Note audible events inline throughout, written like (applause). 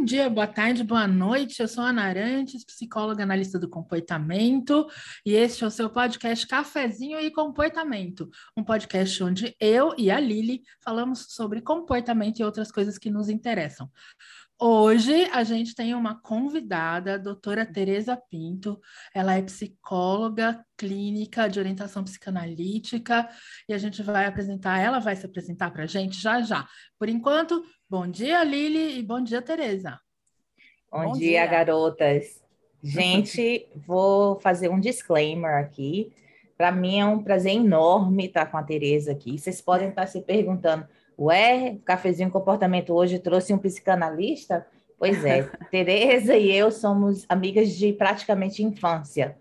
Bom dia, boa tarde, boa noite. Eu sou Ana Arantes, psicóloga analista do comportamento, e este é o seu podcast Cafezinho e Comportamento, um podcast onde eu e a Lili falamos sobre comportamento e outras coisas que nos interessam. Hoje a gente tem uma convidada, a doutora Tereza Pinto. Ela é psicóloga clínica de orientação psicanalítica e a gente vai apresentar, ela vai se apresentar para a gente já já. Por enquanto, bom dia, Lili, e bom dia, Tereza. Bom, bom dia, dia, garotas. Gente, (laughs) vou fazer um disclaimer aqui. Para mim é um prazer enorme estar com a Tereza aqui. Vocês podem estar se perguntando Ué, o Cafezinho Comportamento hoje trouxe um psicanalista? Pois é, (laughs) Tereza e eu somos amigas de praticamente infância.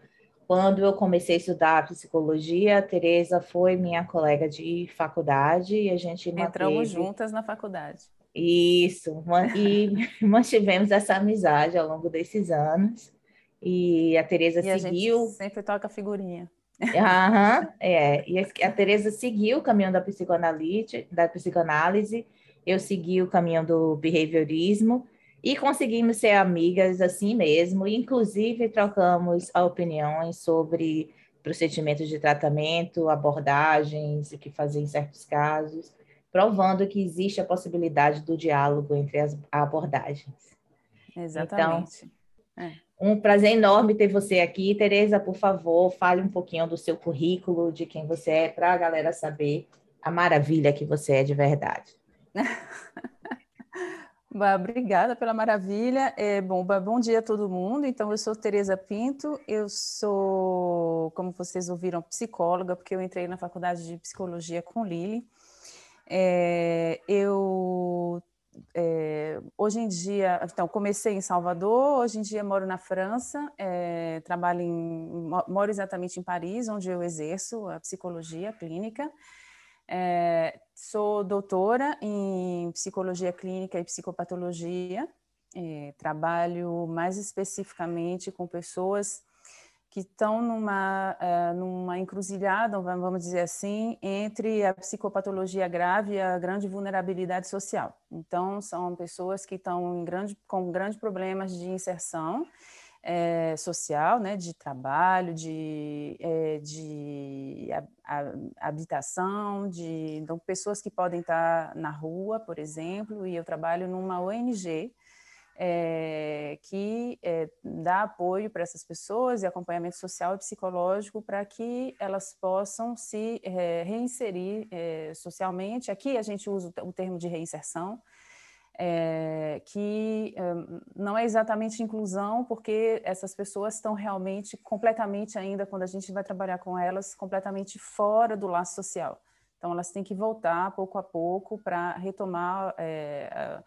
Quando eu comecei a estudar psicologia, a Tereza foi minha colega de faculdade e a gente Entramos manteve... juntas na faculdade. Isso, e (laughs) mantivemos essa amizade ao longo desses anos. E a Tereza seguiu. A gente sempre toca figurinha. Aham, é. E a Tereza seguiu o caminho da psicoanálise, da psicanálise, eu segui o caminho do behaviorismo e conseguimos ser amigas assim mesmo, inclusive trocamos opiniões sobre procedimentos de tratamento, abordagens, o que fazer em certos casos, provando que existe a possibilidade do diálogo entre as abordagens. Exatamente. Então. Um prazer enorme ter você aqui. Tereza, por favor, fale um pouquinho do seu currículo, de quem você é, para a galera saber a maravilha que você é de verdade. (laughs) Obrigada pela maravilha. É, bom, bom dia a todo mundo. Então, eu sou Tereza Pinto, eu sou, como vocês ouviram, psicóloga, porque eu entrei na faculdade de psicologia com Lili. É, eu é, hoje em dia, então, comecei em Salvador, hoje em dia moro na França, é, trabalho em, moro exatamente em Paris, onde eu exerço a psicologia clínica. É, sou doutora em psicologia clínica e psicopatologia, é, trabalho mais especificamente com pessoas que estão numa, uh, numa encruzilhada, vamos dizer assim, entre a psicopatologia grave e a grande vulnerabilidade social. Então, são pessoas que estão grande, com grandes problemas de inserção é, social, né, de trabalho, de, é, de a, a, habitação, de então, pessoas que podem estar na rua, por exemplo, e eu trabalho numa ONG é, que é, dá apoio para essas pessoas e acompanhamento social e psicológico para que elas possam se é, reinserir socialmente. Aqui a gente usa o termo de reinserção, que não é exatamente inclusão, porque essas pessoas estão realmente completamente ainda, quando a gente vai trabalhar com elas, completamente fora do laço social. Então, elas têm que voltar pouco a pouco para retomar é,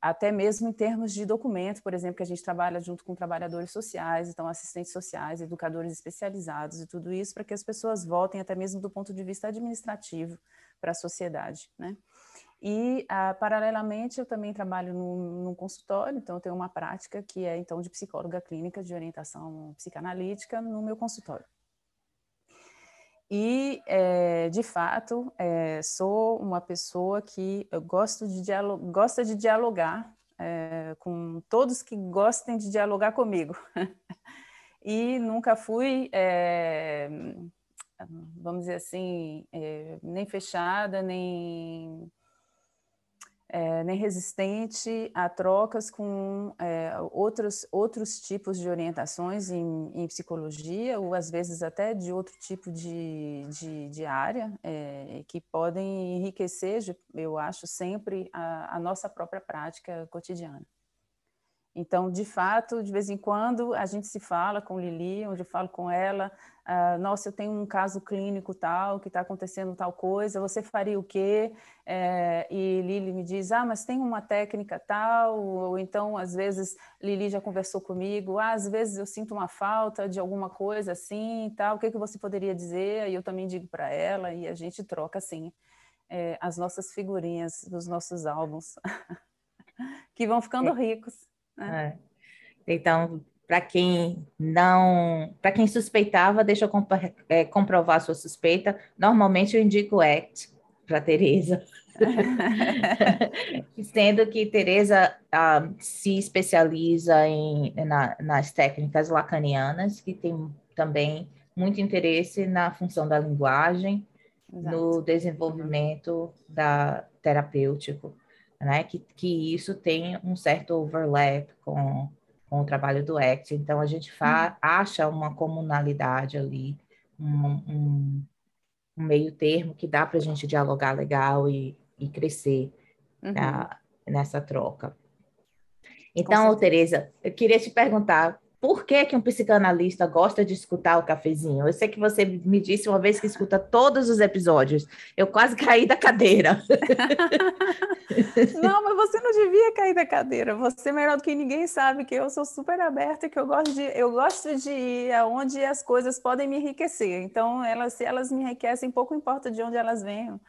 até mesmo em termos de documento, por exemplo, que a gente trabalha junto com trabalhadores sociais, então assistentes sociais, educadores especializados e tudo isso, para que as pessoas voltem até mesmo do ponto de vista administrativo para a sociedade, né? E, ah, paralelamente, eu também trabalho num, num, consultório, então eu tenho uma prática que é, então, de psicóloga clínica de orientação psicanalítica no meu consultório. E, é, de fato, é, sou uma pessoa que gosto de gosta de dialogar é, com todos que gostem de dialogar comigo. (laughs) e nunca fui, vamos dizer assim, nem fechada, nem é, nem resistente a trocas com é, outros, outros tipos de orientações em, em, psicologia, ou às vezes até de outro tipo de, de, de área, é, que podem enriquecer, eu acho, sempre a, a nossa própria prática cotidiana. Então, de fato, de vez em quando a gente se fala com Lili, onde eu falo com ela, ah, nossa, eu tenho um caso clínico tal, que está acontecendo tal coisa, você faria o quê? É, e Lili me diz, ah, mas tem uma técnica tal, ou então, às vezes, Lili já conversou comigo, ah, às vezes eu sinto uma falta de alguma coisa assim, tal, o que, que você poderia dizer? E eu também digo para ela, e a gente troca, assim, é, as nossas figurinhas dos nossos álbuns, (laughs) que vão ficando é. ricos. Né? É. Então, para quem não, para quem suspeitava, deixa eu é, comprovar a sua suspeita. Normalmente eu indico ACT, para Tereza. (laughs) Sendo que Tereza uh, se especializa em, na, nas técnicas lacanianas, que tem também muito interesse na função da linguagem, Exato. no desenvolvimento da terapêutico, né? Que, que isso tem um certo overlap com, com o trabalho do ACT. Então, a gente fa, uhum. acha uma comunalidade ali, um, um, um meio termo que dá para a gente dialogar legal e, e crescer uhum. uh, nessa troca. Então, Tereza, eu queria te perguntar, por que, que um psicanalista gosta de escutar o cafezinho? Eu sei que você me disse uma vez que escuta todos os episódios. Eu quase caí da cadeira. (laughs) não, mas você não devia cair da cadeira. Você, melhor do que ninguém, sabe que eu sou super aberta e que eu gosto de, eu gosto de ir aonde as coisas podem me enriquecer. Então, elas, se elas me enriquecem, pouco importa de onde elas venham.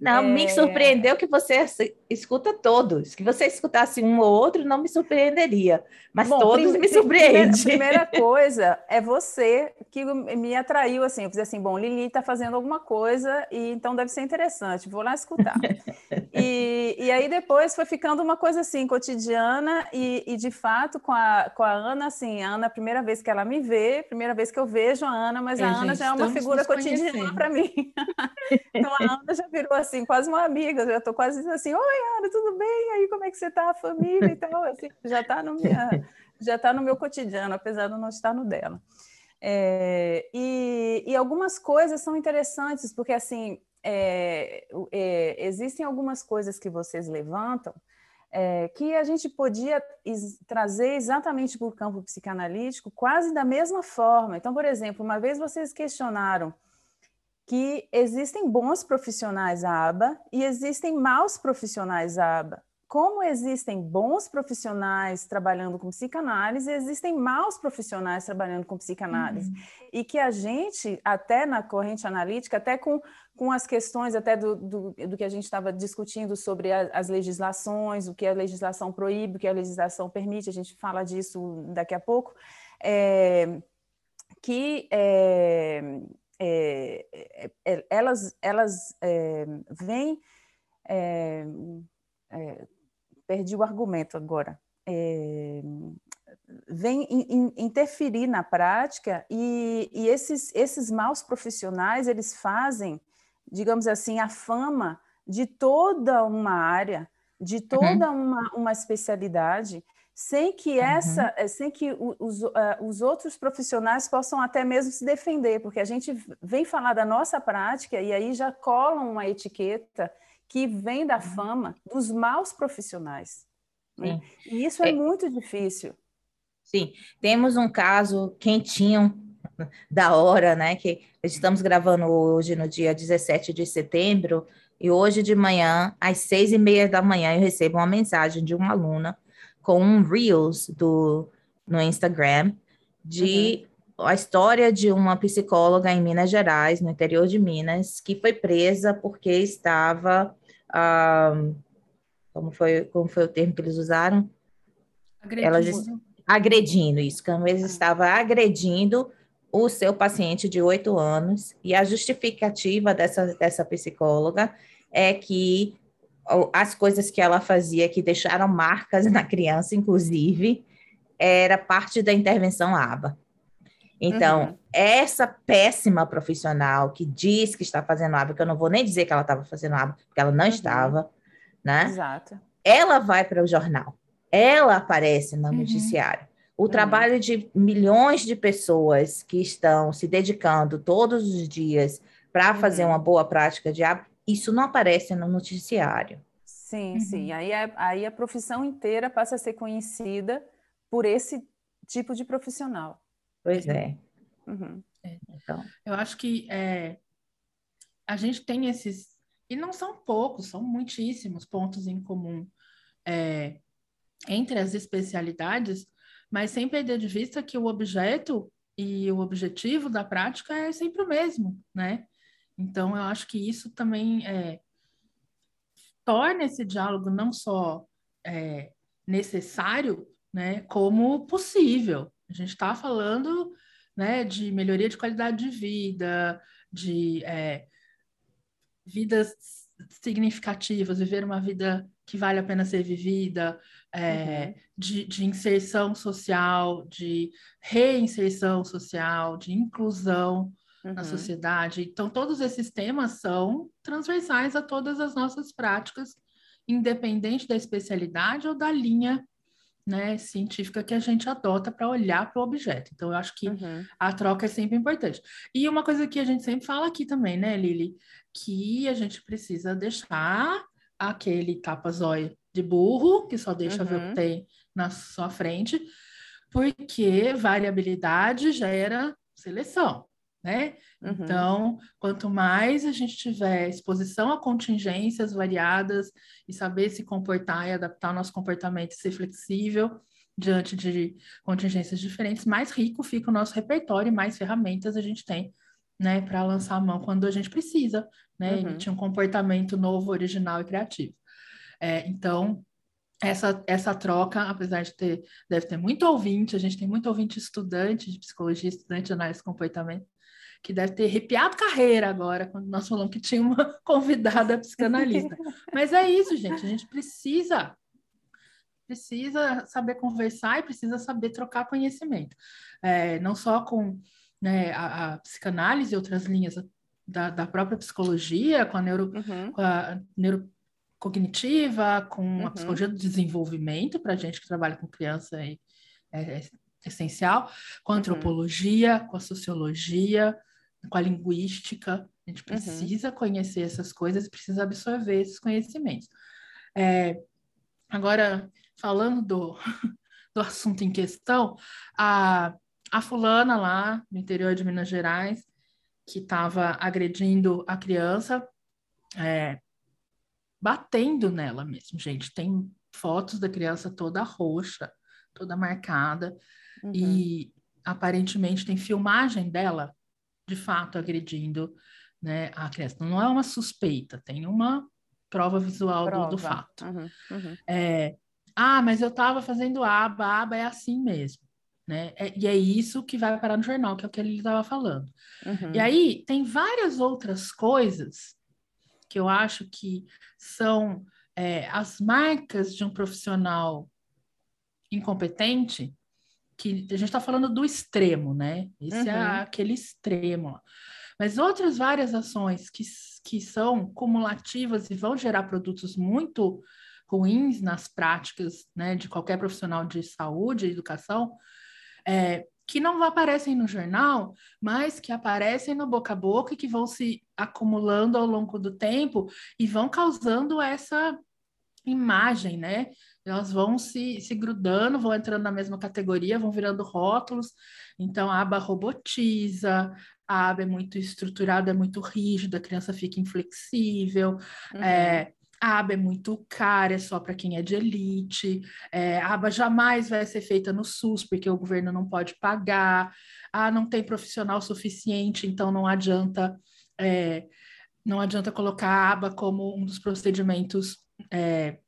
Não, é... me surpreendeu que você escuta todos. Que você escutasse um ou outro não me surpreenderia, mas Bom, todos me surpreendem. Primeira, primeira, (laughs) coisa é você que me atraiu assim. Eu fiz assim, bom, Lili está fazendo alguma coisa e então deve ser interessante. Vou lá escutar. e, e aí depois foi ficando uma coisa assim cotidiana e, e de fato com a, com a Ana assim, a Ana a primeira vez que ela me vê, primeira vez que eu vejo a Ana, mas é, a Ana gente, já é uma figura cotidiana para mim. (laughs) então a Ana já virou assim, quase uma amiga, já estou quase assim, oi, Ana, tudo bem? Aí, como é que você está, a família e tal? Assim, já está no, minha, (laughs) já tá no meu cotidiano, apesar de não estar no dela. É, e, e, algumas coisas são interessantes, porque, assim, é, é, existem algumas coisas que vocês levantam é, que a gente podia trazer exatamente para o campo psicanalítico quase da mesma forma. Então, por exemplo, uma vez vocês questionaram que existem bons profissionais à aba e existem maus profissionais à aba. Como existem bons profissionais trabalhando com psicanálise, existem maus profissionais trabalhando com psicanálise. Uhum. E que a gente, até na corrente analítica, até com, com as questões até do, do, do que a gente estava discutindo sobre a, as legislações, o que a legislação proíbe, o que a legislação permite, a gente fala disso daqui a pouco, é, que é, é, é, elas, elas vêm. Perdi o argumento agora. vem in, in, interferir na prática e, e, esses, esses maus profissionais eles fazem, digamos assim, a fama de toda uma área, de uhum. toda uhum. uma, uma especialidade sem que essa, uhum. Eh, sem que os, uh, os outros profissionais possam até mesmo se defender, porque a gente vem falar da nossa prática e aí já colam uma etiqueta que vem da uhum. fama dos maus profissionais. Né? E isso é, é muito difícil. Sim, temos um caso quentinho da hora, né? Que estamos gravando hoje no dia 17 de setembro, e hoje de manhã, às seis e meia da manhã, eu recebo uma mensagem de uma aluna com um Reels do, no Instagram de uhum. a história de uma psicóloga em Minas Gerais, no interior de Minas, que foi presa porque estava. Um, como, foi, como foi o termo que eles usaram? Agredindo. Ela, agredindo, isso, que eles ah. estava agredindo o seu paciente de oito anos, e a justificativa dessa, dessa psicóloga é que as coisas que ela fazia que deixaram marcas na criança, inclusive, era parte da intervenção ABA. Então, uhum. essa péssima profissional que diz que está fazendo ABA, que eu não vou nem dizer que ela estava fazendo ABA, porque ela não uhum. estava, né? Exato. Ela vai para o jornal, ela aparece no uhum. noticiário. O uhum. trabalho de milhões de pessoas que estão se dedicando todos os dias para fazer uhum. uma boa prática de ABA isso não aparece no noticiário. Sim, uhum. sim. Aí a, aí a profissão inteira passa a ser conhecida por esse tipo de profissional. Pois é. Uhum. é. Então. Eu acho que é, a gente tem esses, e não são poucos, são muitíssimos pontos em comum é, entre as especialidades, mas sem perder de vista que o objeto e o objetivo da prática é sempre o mesmo, né? Então, eu acho que isso também é, torna esse diálogo não só é, necessário, né, como possível. A gente está falando né, de melhoria de qualidade de vida, de é, vidas significativas, viver uma vida que vale a pena ser vivida, é, uhum. de, de, inserção social, de reinserção social, de inclusão uhum. na sociedade. Então, todos esses temas são transversais a todas as nossas práticas, independente da especialidade ou da linha né, científica que a gente adota para olhar para o objeto. Então, eu acho que uhum. a troca é sempre importante. E uma coisa que a gente sempre fala aqui também, né, Lili, que a gente precisa deixar aquele tapa-zóio de burro, que só deixa uhum. ver o que uhum. tem na sua frente, porque variabilidade gera seleção, né? Uhum. Então, quanto mais a gente tiver exposição a contingências variadas e saber se comportar e adaptar o nosso comportamento e ser flexível diante de contingências diferentes, mais rico fica o nosso repertório e mais ferramentas a gente tem né, para lançar a mão quando a gente precisa, né, uhum. emitir um comportamento novo, original e criativo. É, então, essa, essa troca, apesar de ter, deve ter muito ouvinte, a gente tem muito ouvinte estudante de psicologia, estudante de análise de comportamento, que deve ter arrepiado carreira agora, quando nós falamos que tinha uma (laughs) convidada psicanalista. Mas é isso, gente, a gente precisa precisa saber conversar e precisa saber trocar conhecimento. É, não só com né, a, a, psicanálise e outras linhas da, da própria psicologia, com a, neuro, uhum. com a neurocognitiva, com uhum. a psicologia do desenvolvimento, para gente que trabalha com criança é, é, é essencial, com a uhum. antropologia, com a sociologia, com a linguística. A gente uhum. precisa conhecer essas coisas precisa absorver esses conhecimentos. É, agora, falando do, (laughs) do assunto em questão, a a fulana lá no interior de Minas Gerais, que estava agredindo a criança, é, batendo nela mesmo, gente. Tem fotos da criança toda roxa, toda marcada, uhum. e aparentemente tem filmagem dela, de fato, agredindo né, a criança. Não é uma suspeita, tem uma prova visual prova. Do, do, fato. Uhum. Uhum. É, ah, mas eu estava fazendo aba, aba é assim mesmo né? É, e é isso que vai parar no jornal, que é o que ele estava falando. Uhum. E aí tem várias outras coisas que eu acho que são é, as marcas de um profissional incompetente, que a gente está falando do extremo, né? Esse é uhum. é aquele extremo. Mas outras várias ações que, que são cumulativas e vão gerar produtos muito ruins nas práticas né, de qualquer profissional de saúde e educação, é, que não aparecem no jornal, mas que aparecem no boca a boca e que vão se acumulando ao longo do tempo e vão causando essa imagem, né? Elas vão se, se grudando, vão entrando na mesma categoria, vão virando rótulos. Então, a aba robotiza, a aba é muito estruturada, é muito rígida, a criança fica inflexível. Uhum. É, a aba é muito cara, é só para quem é de elite. É, a aba jamais vai ser feita no SUS, porque o governo não pode pagar. Ah, não tem profissional suficiente, então não adianta é, não adianta colocar a aba como um dos procedimentos é,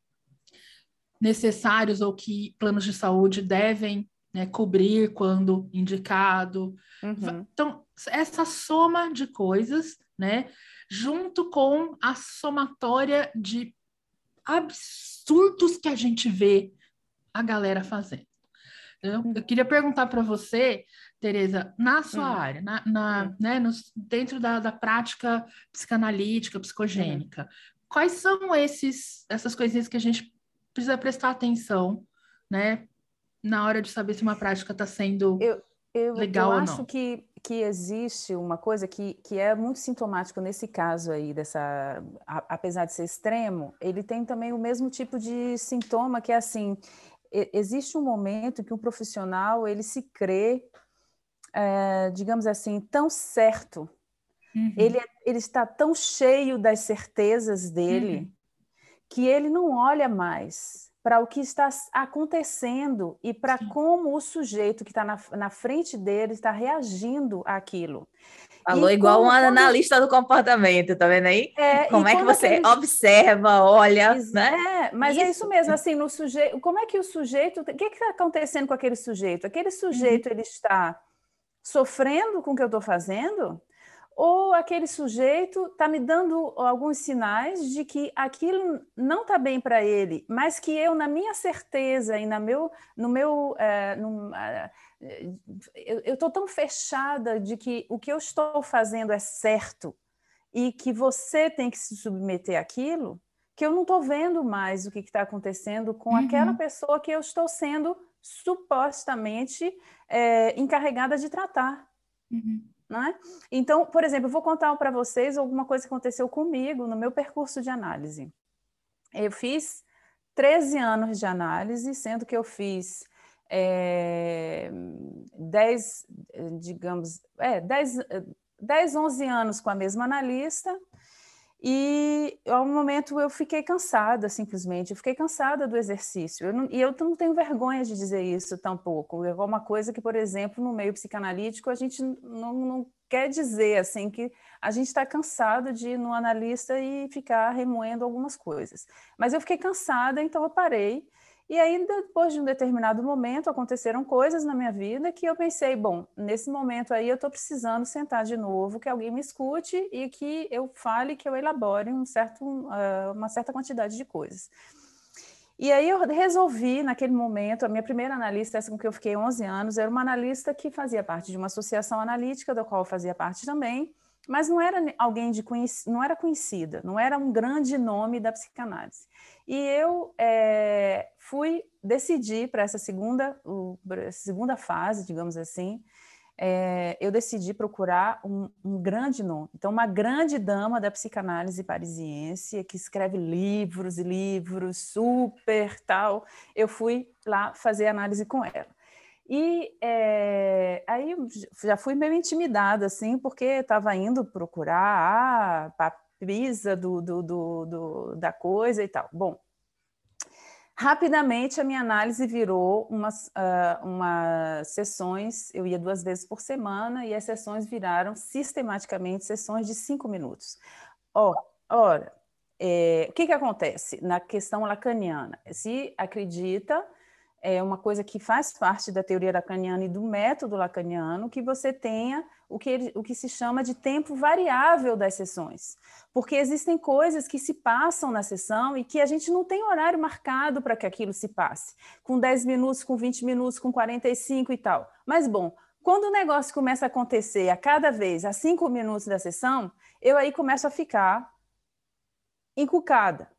necessários ou que planos de saúde devem né, cobrir quando indicado. Uhum. Então, essa soma de coisas, né? junto com a somatória de absurdos que a gente vê a galera fazendo. Eu, eu queria perguntar para você, Tereza, na sua hum. área, na, na hum. né, dentro da, da prática psicanalítica, psicogênica, hum. quais são esses, essas coisinhas que a gente precisa prestar atenção, né, na hora de saber se uma prática está sendo eu, eu, legal eu ou não? Eu acho que que existe uma coisa que, que é muito sintomático nesse caso aí, dessa, a, apesar de ser extremo, ele tem também o mesmo tipo de sintoma que é assim, existe um momento que um profissional ele se crê, é, digamos assim, tão certo, uhum. ele, é, ele está tão cheio das certezas dele uhum. Que ele não olha mais para o que está acontecendo e para como o sujeito que está na, na frente dele está reagindo àquilo. Falou e igual um analista do comportamento, tá vendo aí? É, como é que você observa, olha, Ex né? É, mas é isso. é isso mesmo, assim, no sujeito, como é que o sujeito, o que está acontecendo com aquele sujeito? Aquele sujeito, uhum. ele está sofrendo com o que eu estou fazendo? Ou aquele sujeito está me dando alguns sinais de que aquilo não está bem para ele, mas que eu, na minha certeza e na meu, no meu. É, no, é, eu estou tão fechada de que o que eu estou fazendo é certo e que você tem que se submeter àquilo, que eu não estou vendo mais o que está acontecendo com uhum. aquela pessoa que eu estou sendo supostamente é, encarregada de tratar. Uhum. Né? Então, por exemplo, eu vou contar para vocês alguma coisa que aconteceu comigo no meu percurso de análise. Eu fiz 13 anos de análise, sendo que eu fiz é, 10, digamos, é, 10, 10, 11 anos com a mesma analista, e ao momento eu fiquei cansada, simplesmente. Eu fiquei cansada do exercício. Eu não, e eu não tenho vergonha de dizer isso tampouco. É uma coisa que, por exemplo, no meio psicanalítico, a gente não, não quer dizer assim que a gente está cansado de ir no analista e ficar remoendo algumas coisas. Mas eu fiquei cansada, então eu parei e aí, depois de um determinado momento, aconteceram coisas na minha vida que eu pensei, bom, nesse momento aí eu estou precisando sentar de novo, que alguém me escute e que eu fale, que eu elabore um certo, uh, uma certa quantidade de coisas. E aí eu resolvi, naquele momento, a minha primeira analista, essa com que eu fiquei 11 anos, era uma analista que fazia parte de uma associação analítica, da qual eu fazia parte também, mas não era alguém de não era conhecida, não era um grande nome da psicanálise. E eu é, fui decidir para essa segunda, segunda fase, digamos assim, é, eu decidi procurar um, um, grande nome. Então, uma grande dama da psicanálise parisiense, que escreve livros e livros, super tal. Eu fui lá fazer análise com ela. E é, aí já fui meio intimidada, assim, porque estava indo procurar a papisa do, do, do, do, da coisa e tal. Bom, Rapidamente, a minha análise virou umas, uh, umas sessões, eu ia duas vezes por semana, e as sessões viraram sistematicamente sessões de cinco minutos. Oh, ora, é, o que, que acontece na questão lacaniana? Se acredita, é uma coisa que faz parte da teoria lacaniana e do método lacaniano, que você tenha o que, ele, o que se chama de tempo variável das sessões. Porque existem coisas que se passam na sessão e que a gente não tem horário marcado para que aquilo se passe, com 10 minutos, com 20 minutos, com 45 e tal. Mas, bom, quando o negócio começa a acontecer a cada vez, a 5 minutos da sessão, eu aí começo a ficar encucada.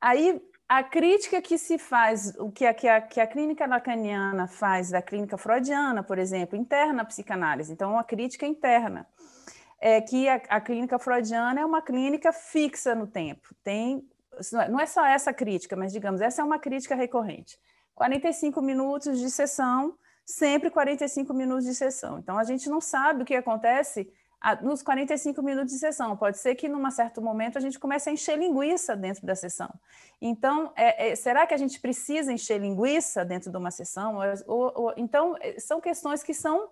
Aí a crítica que se faz, o que a, que a, que a clínica lacaniana faz da clínica freudiana, por exemplo, interna à psicanálise, então, uma crítica interna, é que a, a clínica freudiana é uma clínica fixa no tempo. Tem, não é só essa crítica, mas, digamos, essa é uma crítica recorrente. 45 minutos de sessão, sempre 45 minutos de sessão. Então, a gente não sabe o que acontece nos 45 minutos de sessão. Pode ser que, num certo momento, a gente comece a encher linguiça dentro da sessão. Então, é, é, será que a gente precisa encher linguiça dentro de uma sessão? Ou, ou, então, é, são questões que são,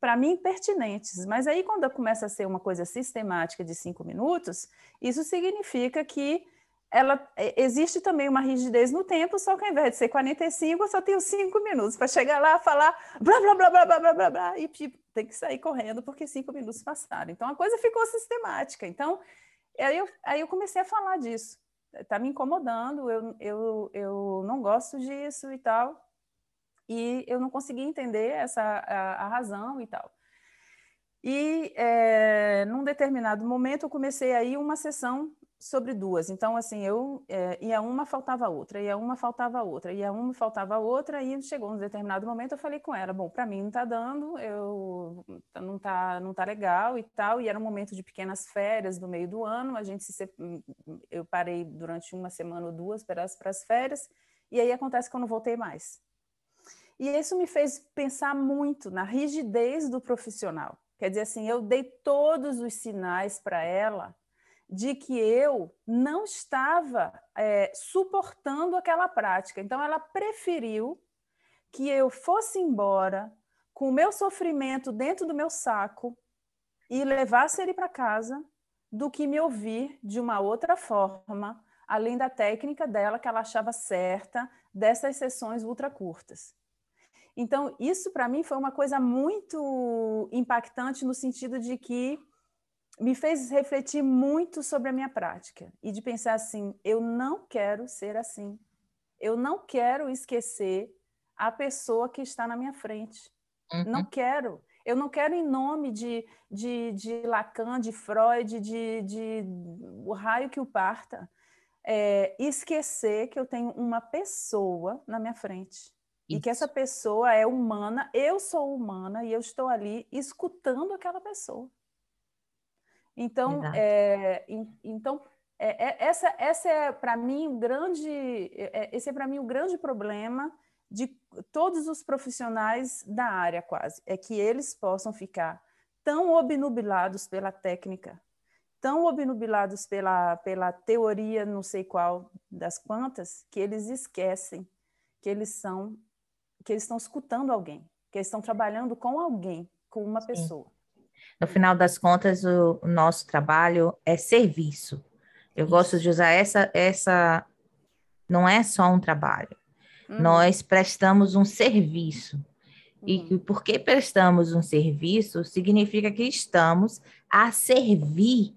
para mim, pertinentes. Mas aí, quando começa a ser uma coisa sistemática de cinco minutos, isso significa que ela é, existe também uma rigidez no tempo, só que ao invés de ser 45, eu só tenho cinco minutos para chegar lá, falar blá blá blá blá blá blá blá, blá e, tipo, tem que sair correndo porque cinco minutos passaram. Então, a coisa ficou sistemática. Então, aí eu, aí eu comecei a falar disso. Está me incomodando, eu, eu, eu não gosto disso e tal. E eu não consegui entender essa, a, a razão e tal. E é, num determinado momento eu comecei aí uma sessão sobre duas. Então, assim, eu é, ia uma, faltava outra, ia uma, faltava outra, ia uma, faltava outra, e chegou um determinado momento, eu falei com ela, bom, para mim não está dando, eu não tá, não tá legal e tal, e era um momento de pequenas férias no meio do ano, a gente se eu parei durante uma semana ou duas para as, para as férias, e aí acontece que eu não voltei mais. E isso me fez pensar muito na rigidez do profissional. Quer dizer assim, eu dei todos os sinais para ela de que eu não estava é, suportando aquela prática. Então, ela preferiu que eu fosse embora com o meu sofrimento dentro do meu saco e levasse ele para casa do que me ouvir de uma outra forma, além da técnica dela que ela achava certa dessas sessões ultra curtas. Então, isso para mim foi uma coisa muito impactante no sentido de que me fez refletir muito sobre a minha prática e de pensar assim: eu não quero ser assim. Eu não quero esquecer a pessoa que está na minha frente. Uhum. Não quero. Eu não quero, em nome de, de, de Lacan, de Freud, de, de o raio que o parta, é, esquecer que eu tenho uma pessoa na minha frente. Isso. E que essa pessoa é humana, eu sou humana e eu estou ali escutando aquela pessoa. Então, é, então é, é, essa, essa é para mim o grande, é, é, esse é para mim o grande problema de todos os profissionais da área quase, é que eles possam ficar tão obnubilados pela técnica, tão obnubilados pela, pela teoria não sei qual das quantas, que eles esquecem que eles são, que eles estão escutando alguém, que eles estão trabalhando com alguém, com uma Sim. pessoa. No final das contas, o, o nosso trabalho é serviço. Eu Isso. gosto de usar essa, essa. Não é só um trabalho. Uhum. Nós prestamos um serviço. Uhum. E porque prestamos um serviço, significa que estamos a servir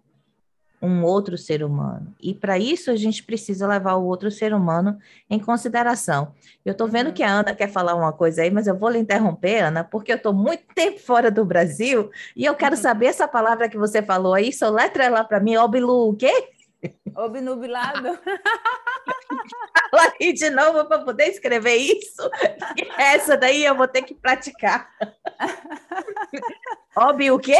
um outro ser humano. E para isso a gente precisa levar o outro ser humano em consideração. Eu estou vendo uhum. que a Ana quer falar uma coisa aí, mas eu vou lhe interromper, Ana, porque eu estou muito tempo fora do Brasil e eu quero uhum. saber essa palavra que você falou aí, letra lá para mim, obilu, o quê? Obnubilado. (laughs) Fala aí de novo para poder escrever isso. Essa daí eu vou ter que praticar. (laughs) Ob o quê?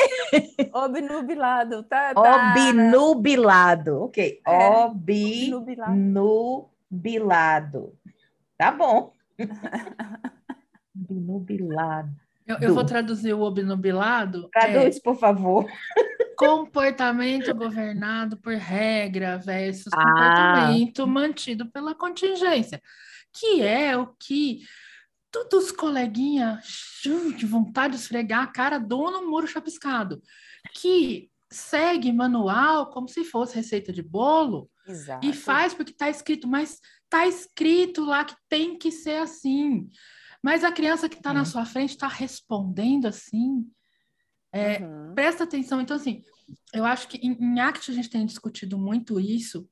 Obnubilado. Tá, tá. Obnubilado. Ok. É. Obnubilado. Tá bom. (laughs) Obnubilado. Eu, eu, vou traduzir o obnubilado. Traduz, é, por favor. Comportamento governado por regra versus ah. comportamento mantido pela contingência, que é o que todos os coleguinhas de vontade de esfregar a cara do no muro chapiscado, que segue manual como se fosse receita de bolo Exato. e faz porque está escrito, mas está escrito lá que tem que ser assim. Mas a criança que está uhum. na sua frente está respondendo assim. É, uhum. Presta atenção. Então, assim, eu acho que em, em ACT a gente tem discutido muito isso,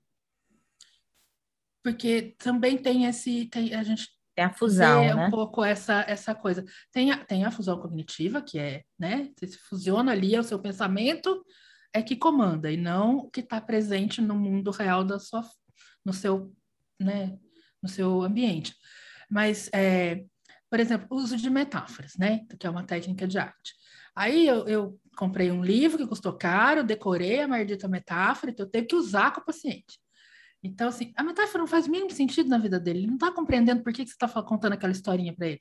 porque também tem esse. Tem, a gente tem a fusão, né? um pouco essa, essa coisa. Tem a, tem a fusão cognitiva, que é, né? Você se fusiona ali, é o seu pensamento é que comanda, e não o que está presente no mundo real da sua, no seu, né? No seu ambiente. Mas é, por exemplo, uso de metáforas, né? Que é uma técnica de arte. Aí eu, eu comprei um livro que custou caro, decorei a maldita metáfora, então eu tenho que usar com o paciente. Então, assim, a metáfora não faz o mínimo sentido na vida dele, ele não está compreendendo por que, que você está contando aquela historinha para ele.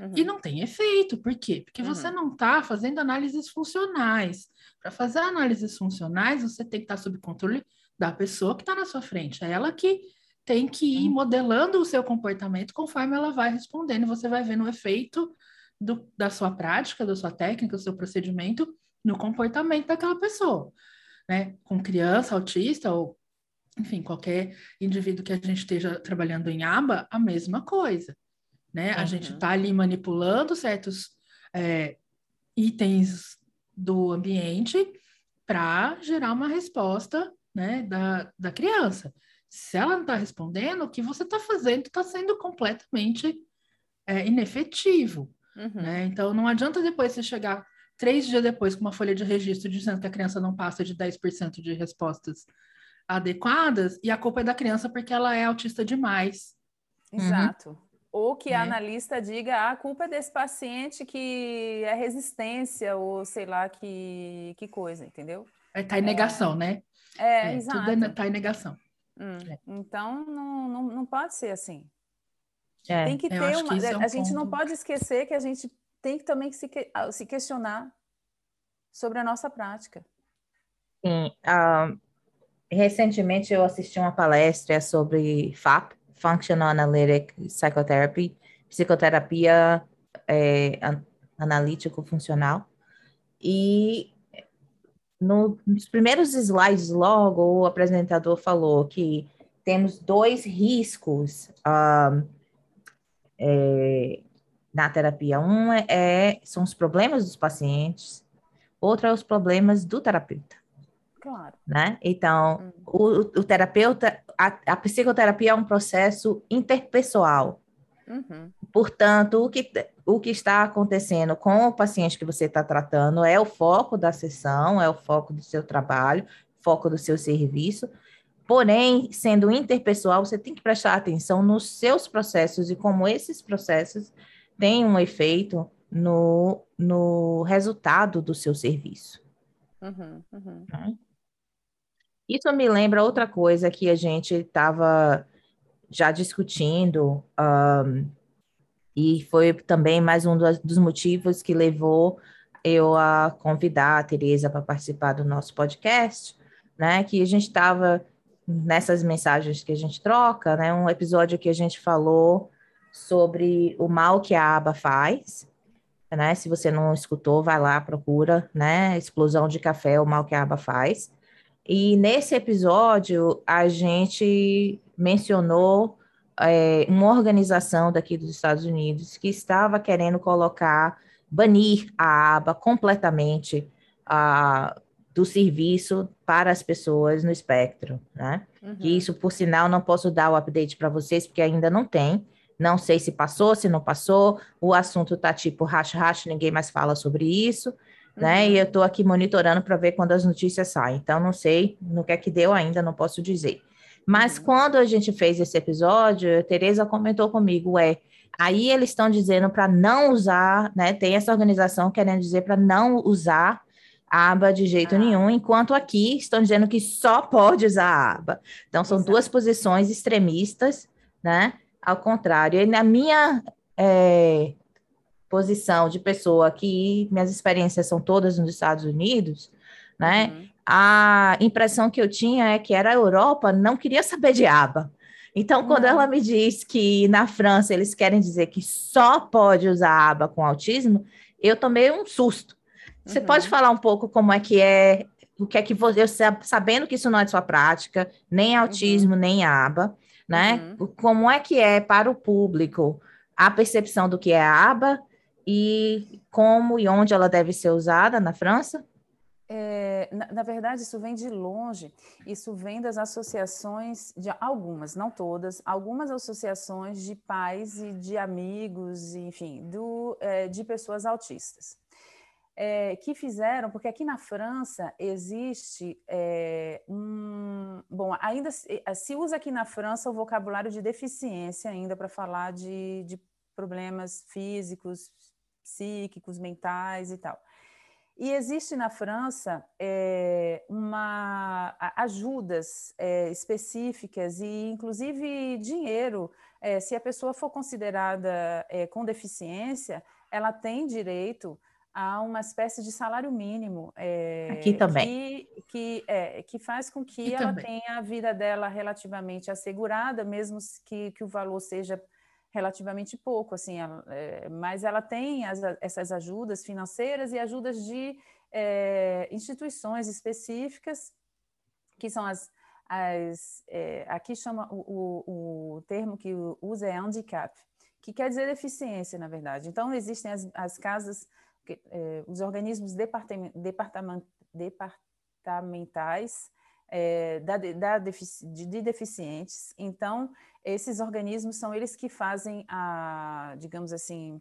Uhum. E não tem efeito, por quê? Porque uhum. você não está fazendo análises funcionais. Para fazer análises funcionais, você tem que estar tá sob controle da pessoa que está na sua frente. É ela que tem que ir hum. modelando o seu comportamento conforme ela vai respondendo. Você vai vendo o efeito do, da sua prática, da sua técnica, do seu procedimento no comportamento daquela pessoa, né? Com criança, autista ou, enfim, qualquer indivíduo que a gente esteja trabalhando em aba, a mesma coisa, né? Uhum. A gente está ali manipulando certos é, itens do ambiente para gerar uma resposta, né, da, da criança. Se ela não está respondendo, o que você está fazendo está sendo completamente é, inefetivo. Uhum. Né? Então, não adianta depois você chegar três dias depois com uma folha de registro dizendo que a criança não passa de 10% de respostas adequadas e a culpa é da criança porque ela é autista demais. Exato. Uhum. Ou que a é. analista diga ah, a culpa é desse paciente que é resistência ou sei lá que, que coisa, entendeu? Está é, em negação, é... né? É, é exato. Tudo está em negação. Hum, é. Então, não, não, não pode ser assim. É, tem que ter uma. Que é um a gente não pode esquecer que a gente tem que também se, se questionar sobre a nossa prática. Sim. Uh, recentemente eu assisti uma palestra sobre FAP, Functional Analytic Psychotherapy, psicoterapia é, analítico-funcional. E no, nos primeiros slides, logo, o apresentador falou que temos dois riscos uh, é, na terapia. Um é, é, são os problemas dos pacientes, outro é os problemas do terapeuta. Claro. Né? Então, hum. o, o, terapeuta, a, a, psicoterapia é um processo interpessoal. Uhum. Portanto, o que, o que está acontecendo com o paciente que você está tratando é o foco da sessão, é o foco do seu trabalho, foco do seu serviço. Porém, sendo interpessoal, você tem que prestar atenção nos seus processos e como esses processos têm um efeito no, no resultado do seu serviço. Uhum, uhum. Né? Isso me lembra outra coisa que a gente estava já discutindo, um, e foi também mais um dos motivos que levou eu a convidar a Tereza para participar do nosso podcast, né? Que a gente estava nessas mensagens que a gente troca, né? Um episódio que a gente falou sobre o mal que a aba faz, né? Se você não escutou, vai lá, procura, né? Explosão de café, o mal que a aba faz. E nesse episódio, a gente mencionou é, uma organização daqui dos Estados Unidos que estava querendo colocar, banir a aba completamente a, do serviço para as pessoas no espectro, né? Uhum. Que isso, por sinal, não posso dar o update para vocês, porque ainda não tem. Não sei se passou, se não passou. O assunto está tipo racha-racha, ninguém mais fala sobre isso né? Uhum. E eu estou aqui monitorando para ver quando as notícias saem. Então, não sei no que é que deu ainda, não posso dizer. Mas uhum. quando a gente fez esse episódio, a Tereza comentou comigo, é, aí eles estão dizendo para não usar, né? Tem essa organização querendo dizer para não usar a aba de jeito ah. nenhum, enquanto aqui estão dizendo que só pode usar a aba. Então, são Exato. duas posições extremistas, né? Ao contrário, e na minha é, posição de pessoa que minhas experiências são todas nos Estados Unidos, né? Uhum. A impressão que eu tinha é que era a Europa não queria saber de aba. Então, quando ela me diz que na França eles querem dizer que só pode usar aba com autismo, eu tomei um susto. Você uhum. pode falar um pouco como é que é, o que é que você, sabendo que isso não é de sua prática, nem autismo, uhum. nem aba, né? Uhum. Como é que é para o público a percepção do que é aba e como e onde ela deve ser usada na França? É, na, na, verdade, isso vem de longe, isso vem das associações, de algumas, não todas, algumas associações de pais e de amigos, enfim, do, é, de pessoas autistas. É, que fizeram, porque aqui na França existe é, um. Bom, ainda se, se, usa aqui na França o vocabulário de deficiência, ainda para falar de, de problemas físicos, psíquicos, mentais e tal. E existe na França é, uma ajudas é, específicas e, inclusive, dinheiro. É, se a pessoa for considerada com deficiência, ela tem direito a uma espécie de salário mínimo. Aqui também. Que, que, que faz com que Aqui ela também. tenha a vida dela relativamente assegurada, mesmo que, que o valor seja relativamente pouco, assim, é, mas ela tem as, essas ajudas financeiras e ajudas de é, instituições específicas, que são as, as é, aqui chama o, o, o, termo que usa é handicap, que quer dizer deficiência, na verdade. Então, existem as, as casas, os organismos departament, departament, departamentais é, da, da de, deficientes. Então, esses organismos são eles que fazem a, digamos assim,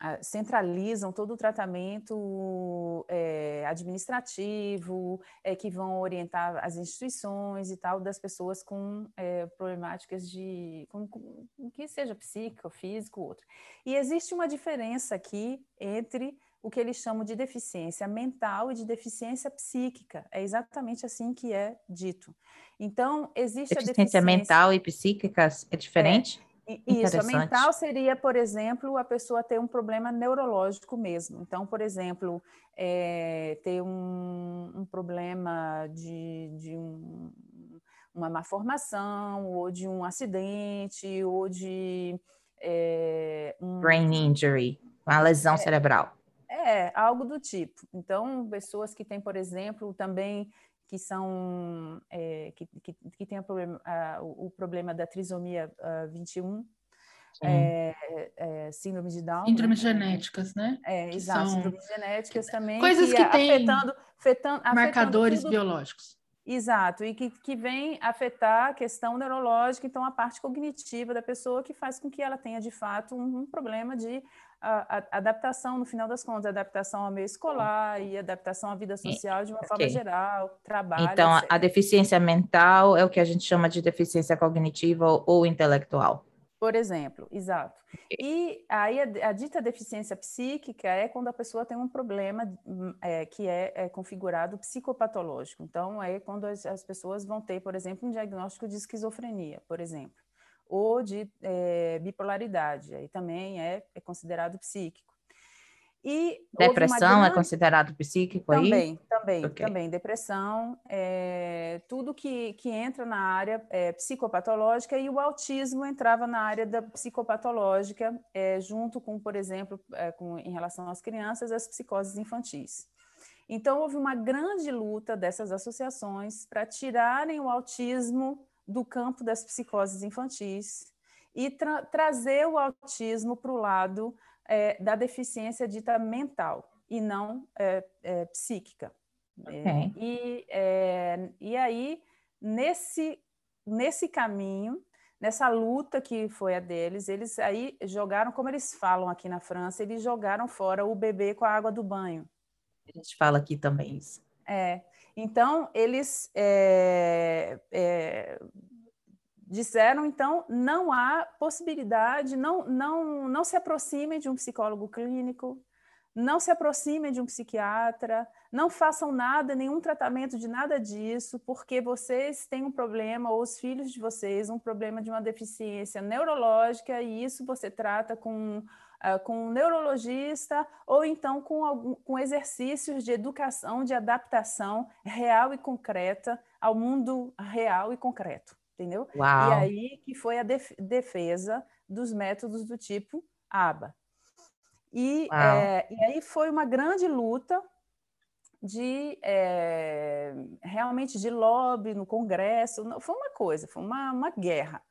a, centralizam todo o tratamento é, administrativo, é, que vão orientar as instituições e tal das pessoas com é, problemáticas de, com, com, que seja psíquico, físico, outro. E existe uma diferença aqui entre o que eles chamam de deficiência mental e de deficiência psíquica. É exatamente assim que é dito. Então, existe deficiência a deficiência mental e psíquica é diferente? É, isso, a mental seria, por exemplo, a pessoa ter um problema neurológico mesmo. Então, por exemplo, é, ter um, um problema de, de um, uma má formação, ou de um acidente, ou de. É, um, Brain injury, uma lesão é, cerebral. É, algo do tipo. Então, pessoas que têm, por exemplo, também que são é, que, que, que tem problema, o, o, problema da trisomia uh, 21, é, é, síndrome de Down. Síndromes né? genéticas, né? É, que exato, síndromes genéticas também. Coisas que, que têm afetando, afetando, marcadores biológicos. Exato, e que, que vem afetar a questão neurológica, então a parte cognitiva da pessoa, que faz com que ela tenha, de fato, um, um problema de a, a, adaptação, no final das contas, adaptação ao meio escolar e adaptação à vida social de uma okay. forma geral, trabalho. Então, etc. a deficiência mental é o que a gente chama de deficiência cognitiva ou, ou intelectual. Por exemplo, exato. E aí a, a, dita deficiência psíquica é quando a pessoa tem um problema hum, é, que é, é, configurado psicopatológico. Então, é quando as, as, pessoas vão ter, por exemplo, um diagnóstico de esquizofrenia, por exemplo, ou de é, bipolaridade, aí também é, é considerado psíquico. E depressão é grande... é considerado psíquico também, aí? Também, okay. também. Depressão, é, tudo que, que entra na área é, psicopatológica e o autismo entrava na área da psicopatológica, é, junto com, por exemplo, com, em relação às crianças, as psicoses infantis. Então, houve uma grande luta dessas associações para tirarem o autismo do campo das psicoses infantis e tra trazer o autismo para o lado é, da deficiência dita mental e não é, é, psíquica. É, okay. e, é, e aí, nesse, nesse caminho, nessa luta que foi a deles, eles aí jogaram, como eles falam aqui na França, eles jogaram fora o bebê com a água do banho. A gente fala aqui também isso. É, então, eles é, é, disseram, então, não há possibilidade, não, não, não se aproximem de um psicólogo clínico, não se aproximem de um psiquiatra, não façam nada, nenhum tratamento de nada disso, porque vocês têm um problema, ou os filhos de vocês, um problema de uma deficiência neurológica, e isso você trata com, uh, com um neurologista, ou então com, algum, com exercícios de educação, de adaptação real e concreta ao mundo real e concreto entendeu? Uau. E aí que foi a def defesa dos métodos do tipo ABA. E, é, e aí foi uma grande luta de é, realmente de lobby no Congresso, foi uma coisa, foi uma, uma guerra.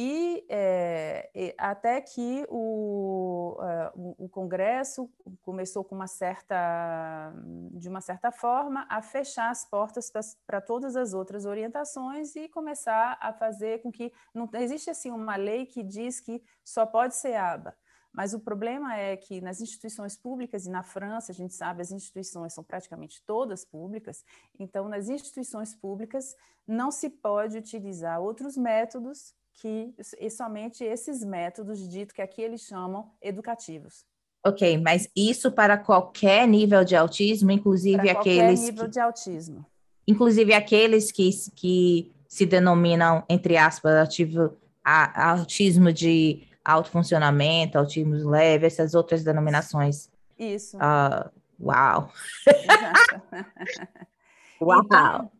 E, é, até que o, uh, o, Congresso começou com uma certa, de uma certa forma, a fechar as portas para todas as outras orientações e começar a fazer com que não existe assim uma lei que diz que só pode ser aba. Mas o problema é que nas instituições públicas, e na França, a gente sabe, as instituições são praticamente todas públicas, então, nas instituições públicas, não se pode utilizar outros métodos que e somente esses métodos dito que aqui eles chamam educativos. Ok, mas isso para qualquer nível de autismo, inclusive para aqueles. nível que, de autismo. Inclusive aqueles que, que se denominam, entre aspas, ativo, a, autismo de alto funcionamento, autismo leve, essas outras denominações. Isso. Uh, uau! (laughs) Uau! Então,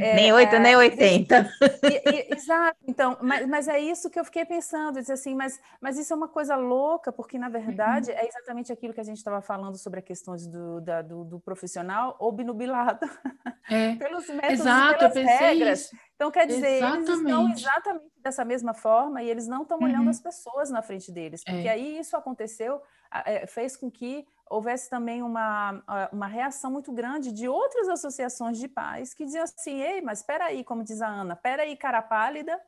é, nem 8, é, nem 80. E, e, exato, então, mas, mas, é isso que eu fiquei pensando, dizer assim, mas, mas isso é uma coisa louca, porque na verdade uhum. é exatamente aquilo que a gente estava falando sobre a questão do, da, do, do, profissional obnubilado é. (laughs) pelos métodos Exato, e pelas regras. Isso. Então, quer dizer, exatamente. eles estão exatamente dessa mesma forma e eles não estão olhando uhum. as pessoas na frente deles, porque é. aí isso aconteceu, é, fez com que houvesse também uma, uma reação muito grande de outras associações de pais que diziam assim, ei, mas espera aí, como diz a Ana, espera aí, cara pálida,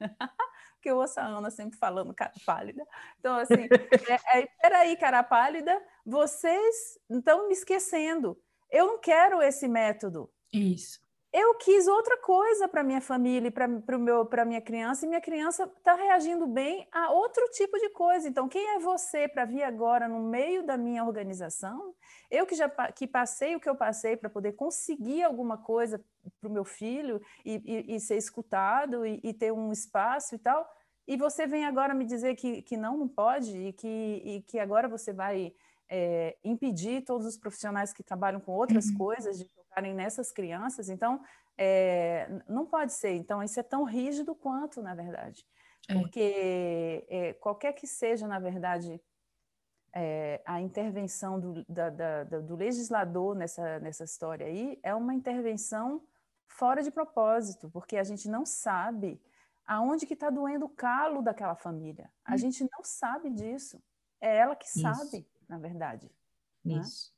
(laughs) que eu ouço a Ana sempre falando cara pálida. Então, assim, (laughs) é, é, espera aí, cara pálida, vocês estão me esquecendo. Eu não quero esse método. Isso eu quis outra coisa para minha família e para minha criança, e minha criança está reagindo bem a outro tipo de coisa. Então, quem é você para vir agora no meio da minha organização? Eu que já que passei o que eu passei para poder conseguir alguma coisa para o meu filho e, e, e ser escutado e, e, ter um espaço e tal, e você vem agora me dizer que, que não, não pode e que, que agora você vai é, impedir todos os profissionais que trabalham com outras uhum. coisas de nessas crianças. Então, é, não pode ser. Então, isso é tão rígido quanto, na verdade. É. Porque é, qualquer que seja, na verdade, é, a intervenção do, da, da, do legislador nessa, nessa história aí é uma intervenção fora de propósito, porque a gente não sabe aonde que está doendo o calo daquela família. A hum. gente não sabe disso. É ela que sabe, Isso. na verdade. Né? Isso. Né?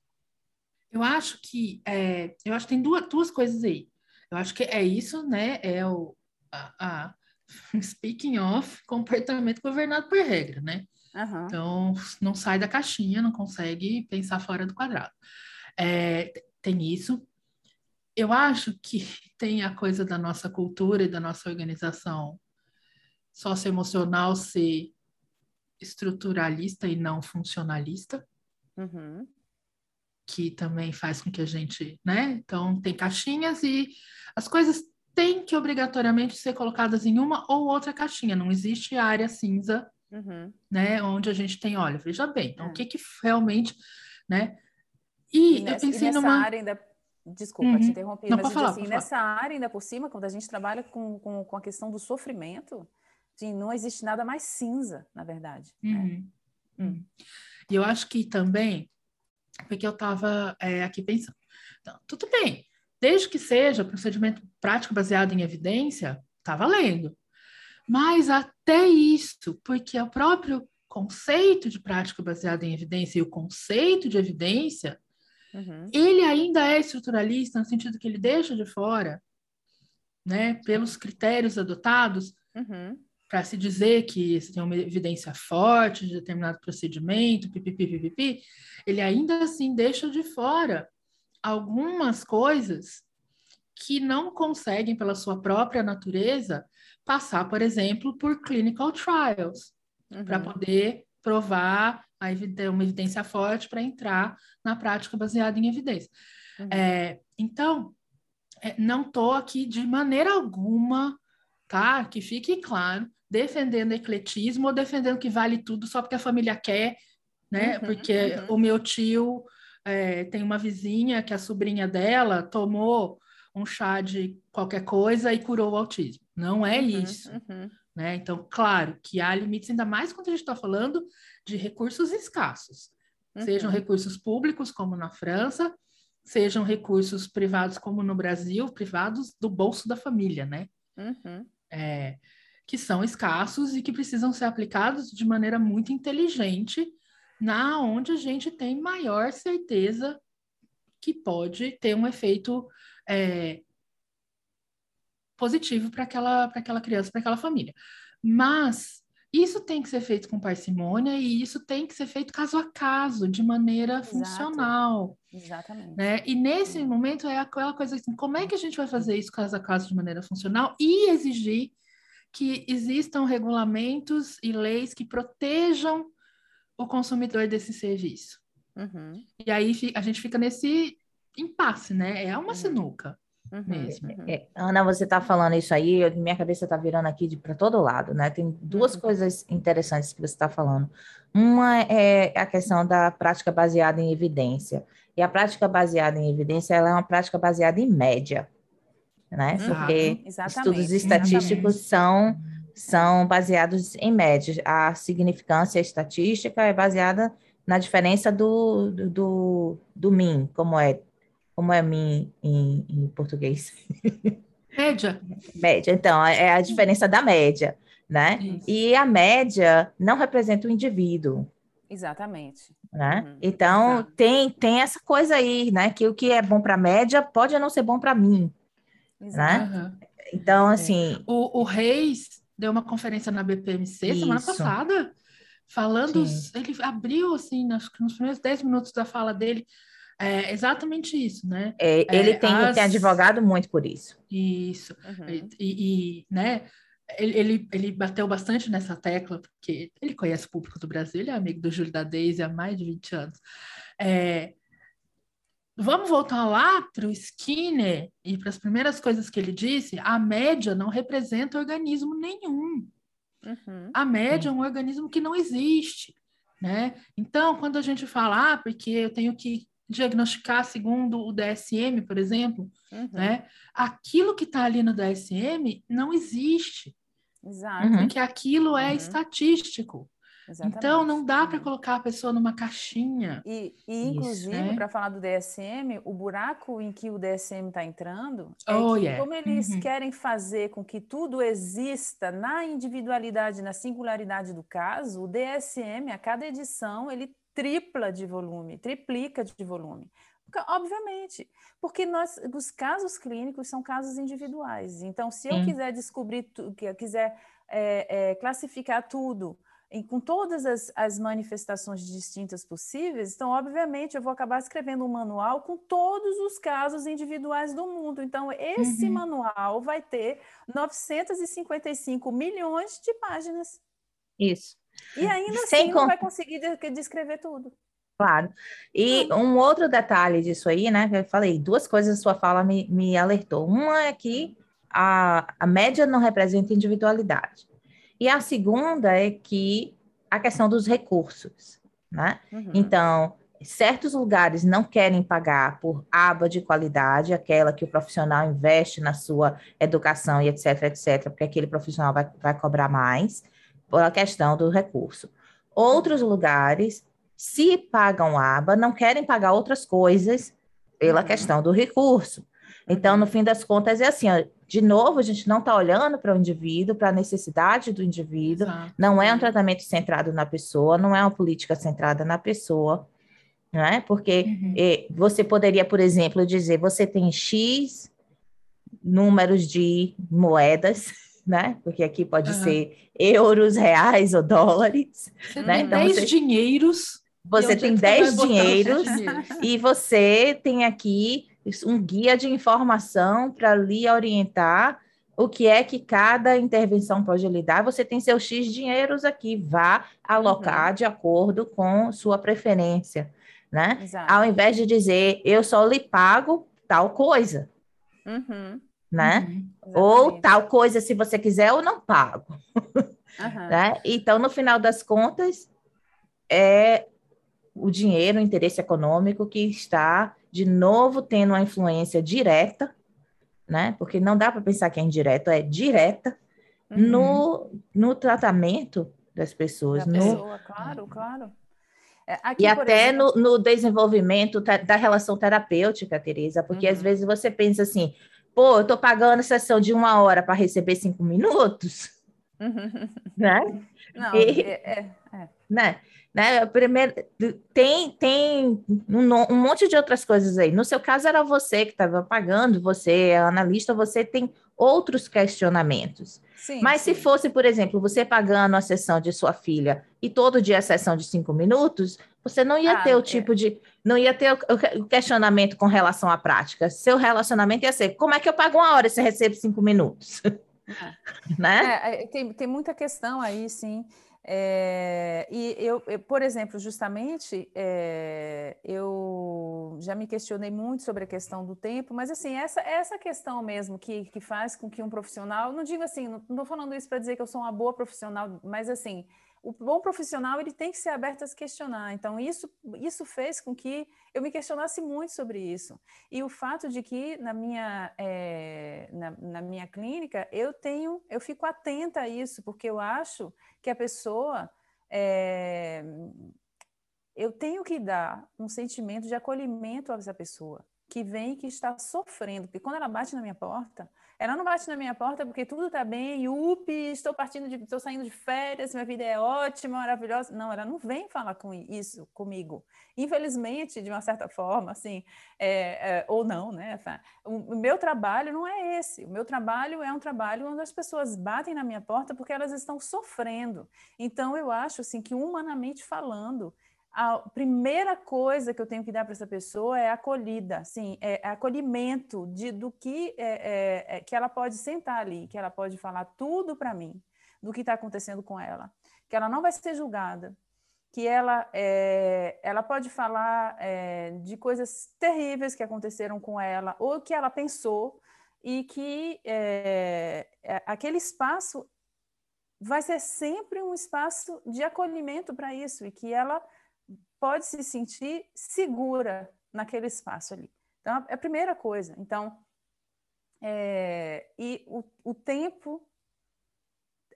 Eu acho que é, eu acho que tem duas, duas coisas aí. Eu acho que é isso, né? É o a, a (laughs) speaking of comportamento governado por regra, né? Uhum. Então, não sai da caixinha, não consegue pensar fora do quadrado. É, tem isso. Eu acho que (laughs) tem a coisa da nossa cultura e da nossa organização socioemocional ser estruturalista e não funcionalista, uhum. Que também faz com que a gente, né? Então, tem caixinhas e as coisas têm que obrigatoriamente ser colocadas em uma ou outra caixinha, não existe área cinza uhum. né? Onde a gente tem, olha, veja bem, então, é. o que que realmente, né? E, e nessa, eu pensei e nessa numa... área ainda, desculpa uhum. te interromper, Não, mas falar, assim, nessa falar. área ainda por cima, quando a gente trabalha com, com, com a questão do sofrimento, não existe nada mais cinza, na verdade. Né? Uhum. Né? Uhum. E eu acho que também, porque eu estava é, aqui pensando, então, tudo bem, desde que seja procedimento prático baseado em evidência, tá valendo. Mas até isso, porque o próprio conceito de prática baseada em evidência e o conceito de evidência, uhum. ele ainda é estruturalista no sentido que ele deixa de fora, né, pelos critérios adotados, uhum. Para se dizer que se tem uma evidência forte de determinado procedimento, pipipi, pipipi, ele ainda assim deixa de fora algumas coisas que não conseguem, pela sua própria natureza, passar, por exemplo, por clinical trials, uhum. para poder provar a uma evidência forte para entrar na prática baseada em evidência. Uhum. É, então, é, não estou aqui de maneira alguma, tá? Que fique claro, defendendo ecletismo ou defendendo que vale tudo só porque a família quer, né? Uhum, porque uhum. o meu tio é, tem uma vizinha que a sobrinha dela tomou um chá de qualquer coisa e curou o autismo. Não é uhum, isso. Uhum. Né? Então, claro que há limites, ainda mais quando a gente está falando de recursos escassos. Uhum. Sejam recursos públicos, como na França, sejam recursos privados, como no Brasil, privados do bolso da família, né? Uhum. É, que são escassos e que precisam ser aplicados de maneira muito inteligente, na onde a gente tem maior certeza que pode ter um efeito é, positivo para aquela, aquela criança, para aquela família. Mas isso tem que ser feito com parcimônia e isso tem que ser feito caso a caso, de maneira Exato. funcional. Exatamente. Né? E nesse Sim. momento é aquela coisa assim, como é que a gente vai fazer isso caso a caso de maneira funcional e exigir que existam regulamentos e leis que protejam o consumidor desse serviço? Uhum. E aí a gente fica nesse impasse, né? É uma uhum. sinuca. Uhum, mesmo. É, Ana, você está falando isso aí, minha cabeça está virando aqui para todo lado, né? Tem duas uhum. coisas interessantes que você está falando. Uma é a questão da prática baseada em evidência. E a prática baseada em evidência ela é uma prática baseada em média, né? Porque Exatamente. estudos estatísticos são, são baseados em média. A significância estatística é baseada na diferença do, do, do, do MIN, como é como é mim em, em português? (laughs) Média. média, então, é a diferença da média, né? Isso. E a média não representa o indivíduo. Exatamente. Né? Uhum. Então, tem, tem essa coisa aí, né? Que o que é bom para a média pode não ser bom para mim. Exato. Né? Uhum. Então, assim. É. O, o Reis deu uma conferência na BPMC Isso. semana passada, falando. Sim. Ele abriu, assim, nos primeiros 10 minutos da fala dele, é exatamente isso, né? É, ele é, tem, as... tem advogado muito por isso. Isso. Uhum. E, e, né, ele, ele, ele, bateu bastante nessa tecla, porque ele conhece o público do Brasil, ele é amigo do Júlio da Deise há mais de 20 anos. É, vamos voltar lá para o Skinner e para as primeiras coisas que ele disse: a média não representa organismo nenhum. Uhum. A média é um organismo que não existe. Né? Então, quando a gente fala, ah, porque eu tenho que diagnosticar segundo o DSM, por exemplo, uhum. né? Aquilo que está ali no DSM não existe. Exato. Porque aquilo é uhum. estatístico. Exatamente. Então, não dá para colocar a pessoa numa caixinha. E, e inclusive, né? para falar do DSM, o buraco em que o DSM está entrando é oh, que, yeah. como eles uhum. querem fazer com que tudo exista na individualidade, na singularidade do caso, o DSM, a cada edição, ele tripla de volume, triplica de volume. Obviamente, porque nós, os casos clínicos são casos individuais. Então, se eu Sim. quiser descobrir, quiser é, é, classificar tudo em, com todas as, as, manifestações distintas possíveis, então, obviamente, eu vou acabar escrevendo um manual com todos os casos individuais do mundo. Então, esse uhum. manual vai ter 955 milhões de páginas. Isso. E ainda Sem assim não vai conseguir descrever tudo. Claro. E um outro detalhe disso aí, né? Que eu falei, duas coisas sua fala me, me alertou. Uma é que a, a média não representa individualidade. E a segunda é que a questão dos recursos, né? Uhum. Então, certos lugares não querem pagar por aba de qualidade, aquela que o profissional investe na sua educação e etc, etc, porque aquele profissional vai, vai cobrar mais, por a questão do recurso. Outros lugares se pagam aba, não querem pagar outras coisas pela uhum. questão do recurso. Então, no fim das contas, é assim, ó, de novo, a gente não está olhando para o indivíduo, para a necessidade do indivíduo, Exato. não é um tratamento centrado na pessoa, não é uma política centrada na pessoa, não é? Porque uhum. eh, você poderia, por exemplo, dizer, você tem X números de moedas, (laughs) né? Porque aqui pode uhum. ser euros, reais ou dólares. Você né? Tem então, 10 você... dinheiros você tem 10 dinheiros e você tem aqui um guia de informação para lhe orientar o que é que cada intervenção pode lhe dar. Você tem seus X dinheiros aqui, vá alocar uhum. de acordo com sua preferência, né? Exato. Ao invés de dizer, eu só lhe pago tal coisa, uhum. né? Uhum. Ou tal coisa, se você quiser, eu não pago. né? Então, no final das contas, é o dinheiro, o interesse econômico que está, de novo, tendo uma influência direta, né? Porque não dá para pensar que é indireto, é direta uhum. no, no tratamento das pessoas. Da no... pessoa, claro, claro. É, aqui, e até exemplo... no, no, desenvolvimento da relação terapêutica, Tereza, porque uhum. às vezes você pensa assim, pô, eu estou pagando a sessão de uma hora para receber cinco minutos, uhum. né? (laughs) Não, e, é, é, é. Né? Né? Primeiro, tem tem um, um, monte de outras coisas aí. No seu caso, era você que estava pagando, você é analista, você tem outros questionamentos. Sim, Mas sim. se fosse, por exemplo, você pagando a sessão de sua filha e todo dia a sessão de cinco minutos, você não ia ah, ter o é. tipo de. Não ia ter o questionamento com relação à prática. Seu relacionamento ia ser: como é que eu pago uma hora se recebo cinco minutos? É. (laughs) né? É, é, tem, tem muita questão aí, sim. É, e eu, eu, por exemplo, justamente, é, eu já me questionei muito sobre a questão do tempo, mas assim, essa, essa questão mesmo que, que faz com que um profissional, não digo assim, não estou falando isso para dizer que eu sou uma boa profissional, mas assim, o bom profissional ele tem que ser aberto a se questionar. Então, isso, isso fez com que eu me questionasse muito sobre isso. E o fato de que na minha, é, na, na minha clínica eu tenho, eu fico atenta a isso, porque eu acho que a pessoa. É, eu tenho que dar um sentimento de acolhimento a essa pessoa que vem que está sofrendo, porque quando ela bate na minha porta, ela não bate na minha porta porque tudo está bem, upi, estou partindo de, estou saindo de férias, minha vida é ótima, maravilhosa. Não, ela não vem falar com isso comigo. Infelizmente, de uma certa forma, assim, é, é, ou não, né? O meu trabalho não é esse. O meu trabalho é um trabalho onde as pessoas batem na minha porta porque elas estão sofrendo. Então, eu acho assim que humanamente falando, a primeira coisa que eu tenho que dar para essa pessoa é acolhida, sim, é, é acolhimento de, do que é, é, é, que ela pode sentar ali, que ela pode falar tudo para mim do que está acontecendo com ela, que ela não vai ser julgada, que ela é, ela pode falar é, de coisas terríveis que aconteceram com ela ou que ela pensou e que aquele espaço vai ser sempre um espaço de acolhimento para isso e que ela pode se sentir segura naquele espaço ali. Então, é a primeira coisa. Então, é, e o, o tempo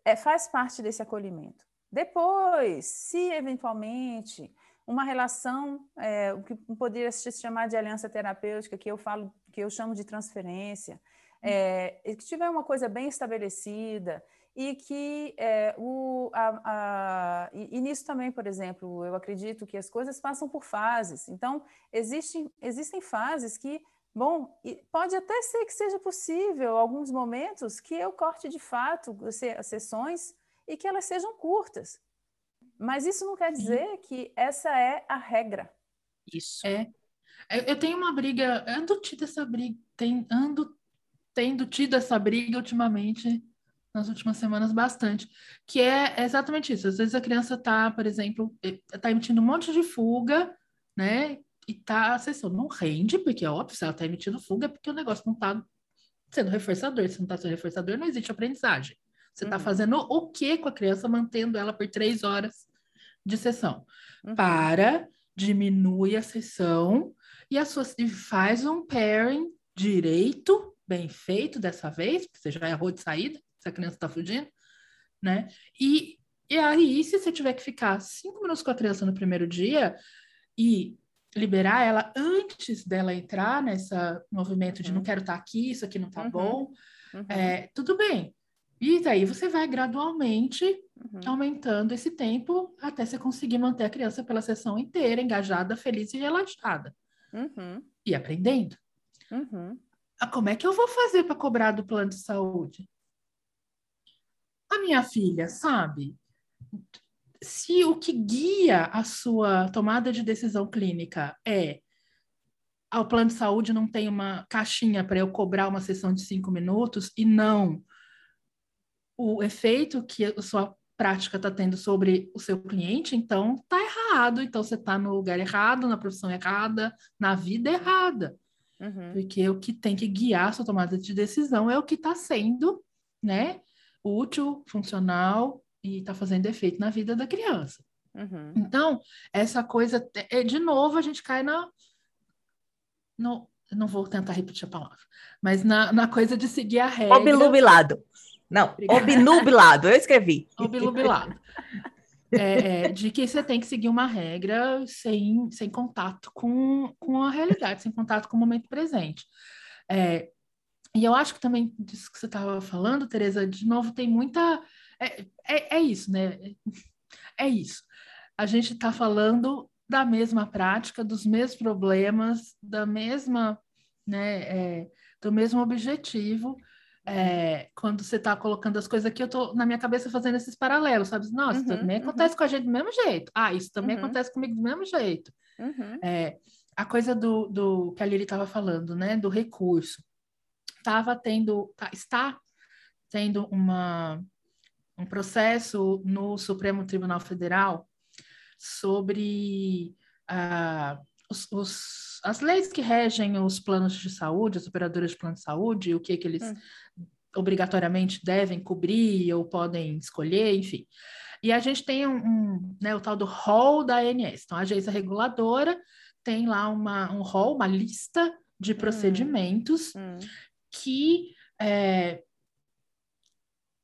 é, faz parte desse acolhimento. Depois, se eventualmente uma relação, é, o que poderia se chamar de aliança terapêutica, que eu falo, que eu chamo de transferência, é, que tiver uma coisa bem estabelecida e que é, o, a, a, e, e, nisso também, por exemplo, eu acredito que as coisas passam por fases. Então, existem, existem fases que, bom, pode até ser que seja possível, alguns momentos, que eu corte de fato as sessões e que elas sejam curtas. Mas isso não quer dizer que essa é a regra. Isso. É. Eu tenho uma briga, ando tido essa briga, tem, ando tendo tido essa briga ultimamente nas últimas semanas bastante, que é exatamente isso. Às vezes a criança está, por exemplo, está emitindo um monte de fuga, né? E tá, a sessão não rende, porque é óbvio, se ela está emitindo fuga, é porque o negócio não está sendo reforçador. Se não está sendo reforçador, não existe aprendizagem. Você está uhum. fazendo o que com a criança, mantendo ela por três horas de sessão? Uhum. Para, diminui a sessão e, a sua, e faz um pairing direito, bem feito dessa vez, porque você já errou de saída, se a criança está fugindo, né? E, e aí, se você tiver que ficar cinco minutos com a criança no primeiro dia e liberar ela antes dela entrar nessa movimento de não uhum. quero estar tá aqui, isso aqui não está uhum. bom, uhum. É, tudo bem. E daí você vai gradualmente uhum. aumentando esse tempo até você conseguir manter a criança pela sessão inteira, engajada, feliz e relaxada. Uhum. E aprendendo. Uhum. Ah, como é que eu vou fazer para cobrar do plano de saúde? A minha filha, sabe? Se o que guia a sua tomada de decisão clínica é ao ah, plano de saúde não tem uma caixinha para eu cobrar uma sessão de cinco minutos e não o efeito que a sua prática está tendo sobre o seu cliente, então tá errado. Então você está no lugar errado, na profissão errada, na vida errada. Uhum. Porque o que tem que guiar a sua tomada de decisão é o que está sendo, né? Útil, funcional e está fazendo efeito na vida da criança. Uhum. Então, essa coisa, é, de novo, a gente cai na. No, não vou tentar repetir a palavra, mas na, na coisa de seguir a regra. Obnubilado. Não, Obrigada. obnubilado, eu escrevi. Obnubilado. É, é, de que você tem que seguir uma regra sem, sem contato com, com a realidade, sem contato com o momento presente. É, e eu acho que também disso que você estava falando, Tereza, de novo, tem muita. É, é, é isso, né? É isso. A gente está falando da mesma prática, dos mesmos problemas, da mesma, né, é, do mesmo objetivo. É, quando você está colocando as coisas aqui, eu estou na minha cabeça fazendo esses paralelos, sabe? Nossa, uhum, isso também uhum. acontece com a gente do mesmo jeito. Ah, isso também uhum. acontece comigo do mesmo jeito. Uhum. É, a coisa do, do que a Lili estava falando, né? Do recurso estava tendo, tá, está tendo uma, um processo no Supremo Tribunal Federal sobre uh, os, os, as leis que regem os planos de saúde, as operadoras de plano de saúde, o que, que eles hum. obrigatoriamente devem cobrir ou podem escolher, enfim. E a gente tem um, um né, o tal do rol da ANS. Então, a agência reguladora tem lá uma, um rol, uma lista de hum. procedimentos hum que é,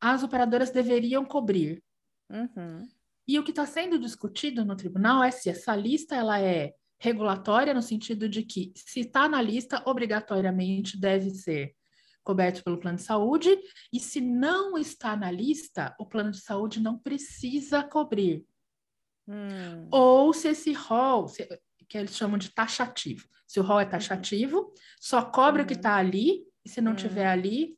as operadoras deveriam cobrir. Uhum. E o que está sendo discutido no tribunal é se essa lista ela é regulatória no sentido de que se está na lista obrigatoriamente deve ser coberto pelo plano de saúde e se não está na lista o plano de saúde não precisa cobrir hum. ou se esse rol que eles chamam de taxativo se o rol é taxativo uhum. só cobre uhum. o que está ali e se não uhum. tiver ali,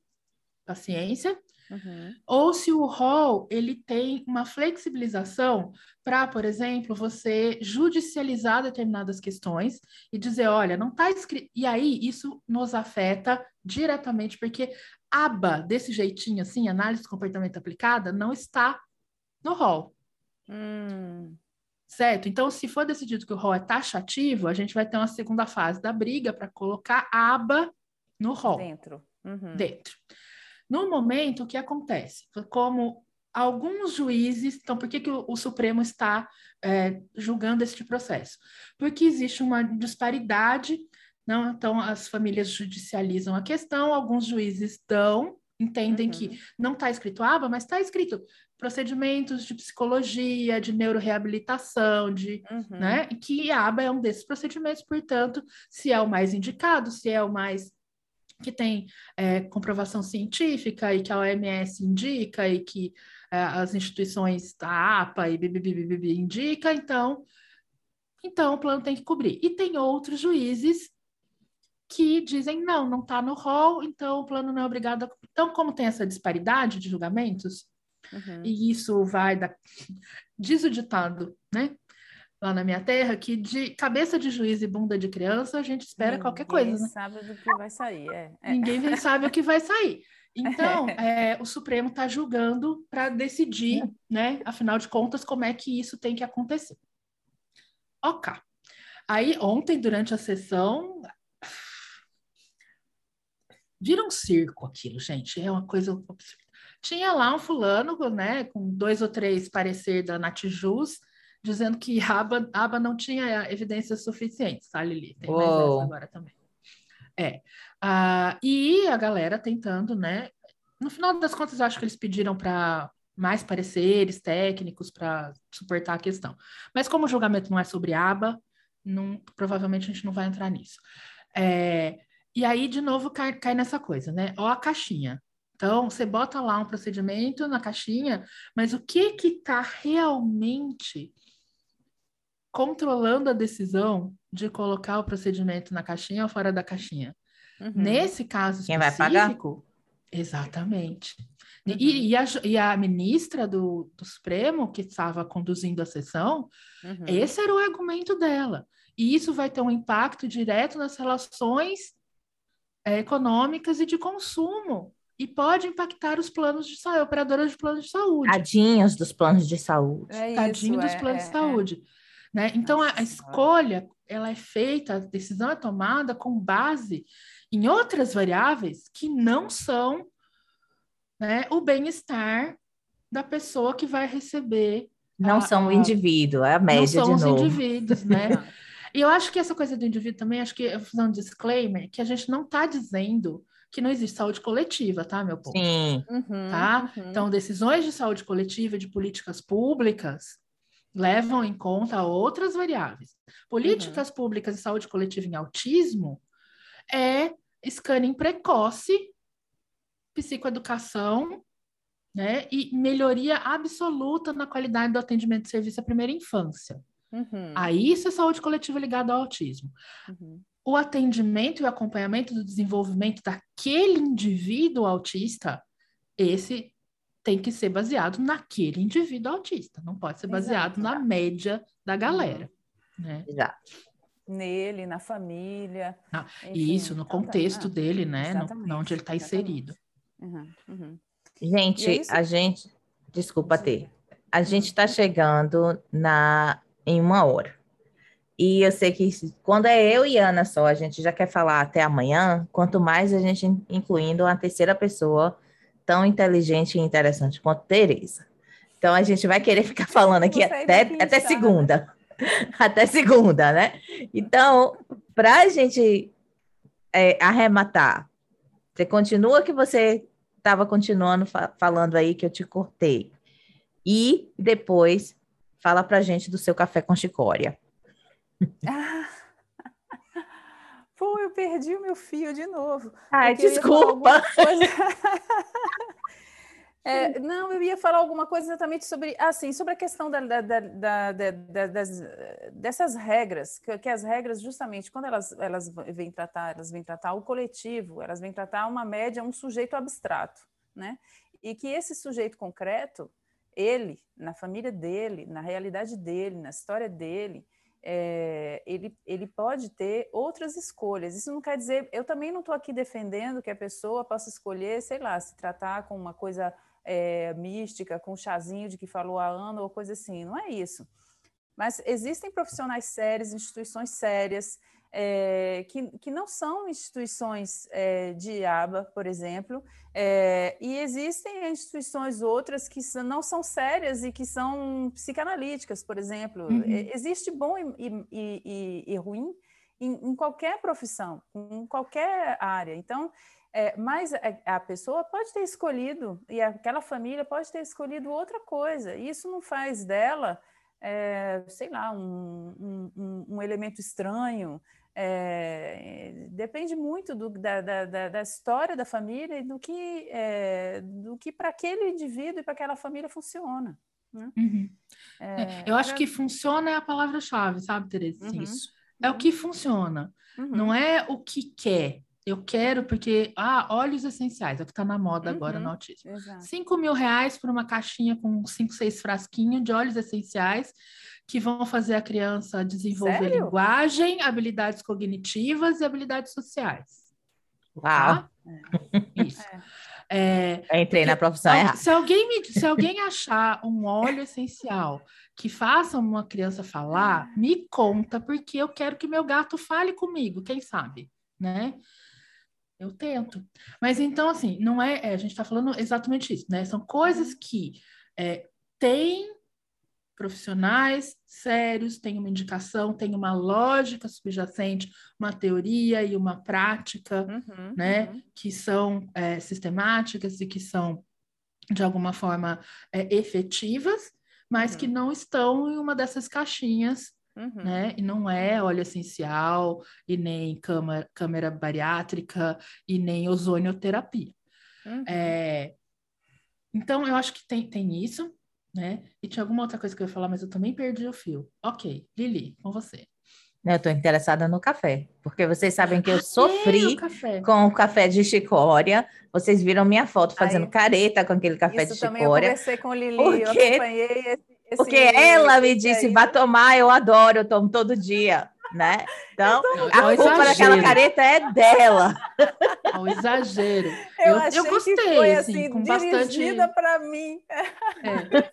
paciência. Uhum. Ou se o rol ele tem uma flexibilização para, por exemplo, você judicializar determinadas questões e dizer, olha, não está escrito. E aí isso nos afeta diretamente, porque aba desse jeitinho assim, análise de comportamento aplicada, não está no rol. Hum. Certo? Então, se for decidido que o rol é taxativo, a gente vai ter uma segunda fase da briga para colocar aba no rol. Dentro. Uhum. Dentro. No momento, o que acontece? Como alguns juízes, então por que, que o, o Supremo está é, julgando este processo? Porque existe uma disparidade, não? então as famílias judicializam a questão, alguns juízes dão, entendem uhum. que não está escrito aba, mas está escrito procedimentos de psicologia, de neuroreabilitação, de, uhum. né? Que a aba é um desses procedimentos, portanto, se é o mais indicado, se é o mais que tem é, comprovação científica e que a OMS indica e que é, as instituições da APA e BBBBB indica, então, então o plano tem que cobrir. E tem outros juízes que dizem não, não está no rol, então o plano não é obrigado a... Então, como tem essa disparidade de julgamentos, uhum. e isso vai da... diz o ditado, né? Lá na minha terra, que de cabeça de juiz e bunda de criança, a gente espera Ninguém qualquer coisa. Ninguém né? sabe do que vai sair. É. É. Ninguém sabe o que vai sair. (laughs) Então, é, o Supremo está julgando para decidir, né? Afinal de contas, como é que isso tem que acontecer. Ok. Aí, ontem, durante a sessão, vira um circo aquilo, gente. É uma coisa absurda. Tinha lá um fulano, né, com dois ou três parecer da Natijus, dizendo que aba, aba não tinha evidências suficientes, tá, Lili? Tem mais essa agora também. É. Uh, e a galera tentando, né? No final das contas, eu acho que eles pediram para mais pareceres técnicos para suportar a questão. Mas como o julgamento não é sobre aba, não, provavelmente a gente não vai entrar nisso. É, e aí, de novo, cai, cai nessa coisa, né? Ó a caixinha. Então, você bota lá um procedimento na caixinha, mas o que que está realmente controlando a decisão de colocar o procedimento na caixinha ou fora da caixinha? Uhum. Nesse caso específico, Quem vai pagar? exatamente. Uhum. E, e, a, e, a, ministra do, do Supremo, que estava conduzindo a sessão, uhum. esse era o argumento dela. E isso vai ter um impacto direto nas relações é, econômicas e de consumo. E pode impactar os planos de saúde, operadoras de planos de saúde. Tadinhos dos planos de saúde. É Tadinho dos é, planos de é, é. saúde. Né? Então, a, a escolha, ela é feita, a decisão é tomada com base em outras variáveis que não são né, o bem-estar da pessoa que vai receber. Não a, são o indivíduo, é a média de novo. Não são os indivíduos, né? (laughs) E eu acho que essa coisa do indivíduo também, acho que eu vou fazer um disclaimer, que a gente não está dizendo que não existe saúde coletiva, tá, meu povo? Sim. Uhum, tá? Uhum. Então, decisões de saúde coletiva, de políticas públicas, levam em conta outras variáveis. Políticas uhum. públicas de saúde coletiva em autismo é scanning precoce, psicoeducação, né, e melhoria absoluta na qualidade do atendimento de serviço à primeira infância. Uhum. Aí isso é saúde coletiva ligada ao autismo. Uhum. O atendimento e o acompanhamento do desenvolvimento daquele indivíduo autista, esse tem que ser baseado naquele indivíduo autista, não pode ser baseado Exato. na média da uhum. galera. Uhum. Né? Exato. Nele, na família. Ah, enfim, isso, no então, contexto ah, dele, né? No, onde ele está inserido. Uhum, uhum. Gente, é a gente. Desculpa ter. A gente está chegando na em uma hora. E eu sei que quando é eu e Ana só, a gente já quer falar até amanhã, quanto mais a gente incluindo uma terceira pessoa tão inteligente e interessante quanto Tereza. Então a gente vai querer ficar falando aqui até, até né? segunda. (laughs) até segunda, né? Então, para a gente é, arrematar, você continua que você estava continuando fa falando aí que eu te cortei. E depois Fala pra gente do seu café com chicória. Ah. (laughs) Pô, eu perdi o meu fio de novo. Ai, desculpa. (laughs) É, não, eu ia falar alguma coisa exatamente sobre, assim, sobre a questão da, da, da, das, dessas regras, que, que, as regras, justamente, quando elas, elas vêm tratar, elas vêm tratar o coletivo, elas vêm tratar uma média, um sujeito abstrato, né? E que esse sujeito concreto, ele, na família dele, na realidade dele, na história dele, é, ele, ele pode ter outras escolhas. Isso não quer dizer, eu também não estou aqui defendendo que a pessoa possa escolher, sei lá, se tratar com uma coisa é, mística, com um chazinho de que falou a Ana ou coisa assim. Não é isso. Mas existem profissionais sérios, instituições sérias, é, que, que não são instituições é, de aba, por exemplo, é, e existem instituições outras que não são sérias e que são psicanalíticas, por exemplo. Uhum. Existe bom e, e, e, e ruim em, em, qualquer profissão, em qualquer área. Então, é, mas a, a, pessoa pode ter escolhido, e aquela família pode ter escolhido outra coisa, e isso não faz dela, é, sei lá, um, um, um elemento estranho, É, depende muito do, da, da, da, história da família e do que, é, do que para aquele indivíduo e para aquela família funciona. Né? Uhum. É, eu acho pra... que funciona é a palavra-chave, sabe, Tereza? Uhum. Isso. É o que funciona, uhum. não é o que quer. Eu quero porque, ah, óleos essenciais, é o que está na moda agora no uhum. autismo. Exato. Cinco mil reais por uma caixinha com cinco, seis frasquinhos de óleos essenciais que vão fazer a criança desenvolver Sério? linguagem, habilidades cognitivas e habilidades sociais. Uau! Tá? É. Isso. É. É, entrei na profissão errada. Se alguém, me, se alguém achar um óleo essencial que faça uma criança falar, me conta, porque eu quero que meu gato fale comigo, quem sabe, né? Eu tento. Mas então, assim, não é. é a gente está falando exatamente isso, né? São coisas que é, têm profissionais sérios, tem uma indicação, tem uma lógica subjacente, uma teoria e uma prática, uhum, né? Uhum. Que são é, sistemáticas e que são, de alguma forma, é, efetivas, mas uhum. que não estão em uma dessas caixinhas Uhum. Né? E não é óleo essencial, e nem câmara, câmera bariátrica, e nem ozonioterapia. Uhum. É... Então, eu acho que tem, tem isso, né? E tinha alguma outra coisa que eu ia falar, mas eu também perdi o fio. Ok, Lili, com você. Eu estou interessada no café, porque vocês sabem que eu sofri o com o café de chicória. Vocês viram minha foto fazendo Aí, careta com aquele café de chicória. Eu conversei com Lili, porque... eu acompanhei esse esse, Porque ela me disse, vai tomar, eu adoro, eu tomo todo dia, né? Então, a culpa daquela careta é dela. É um exagero. (laughs) Eu, eu, eu gostei, assim, assim, com bastante... para mim. É.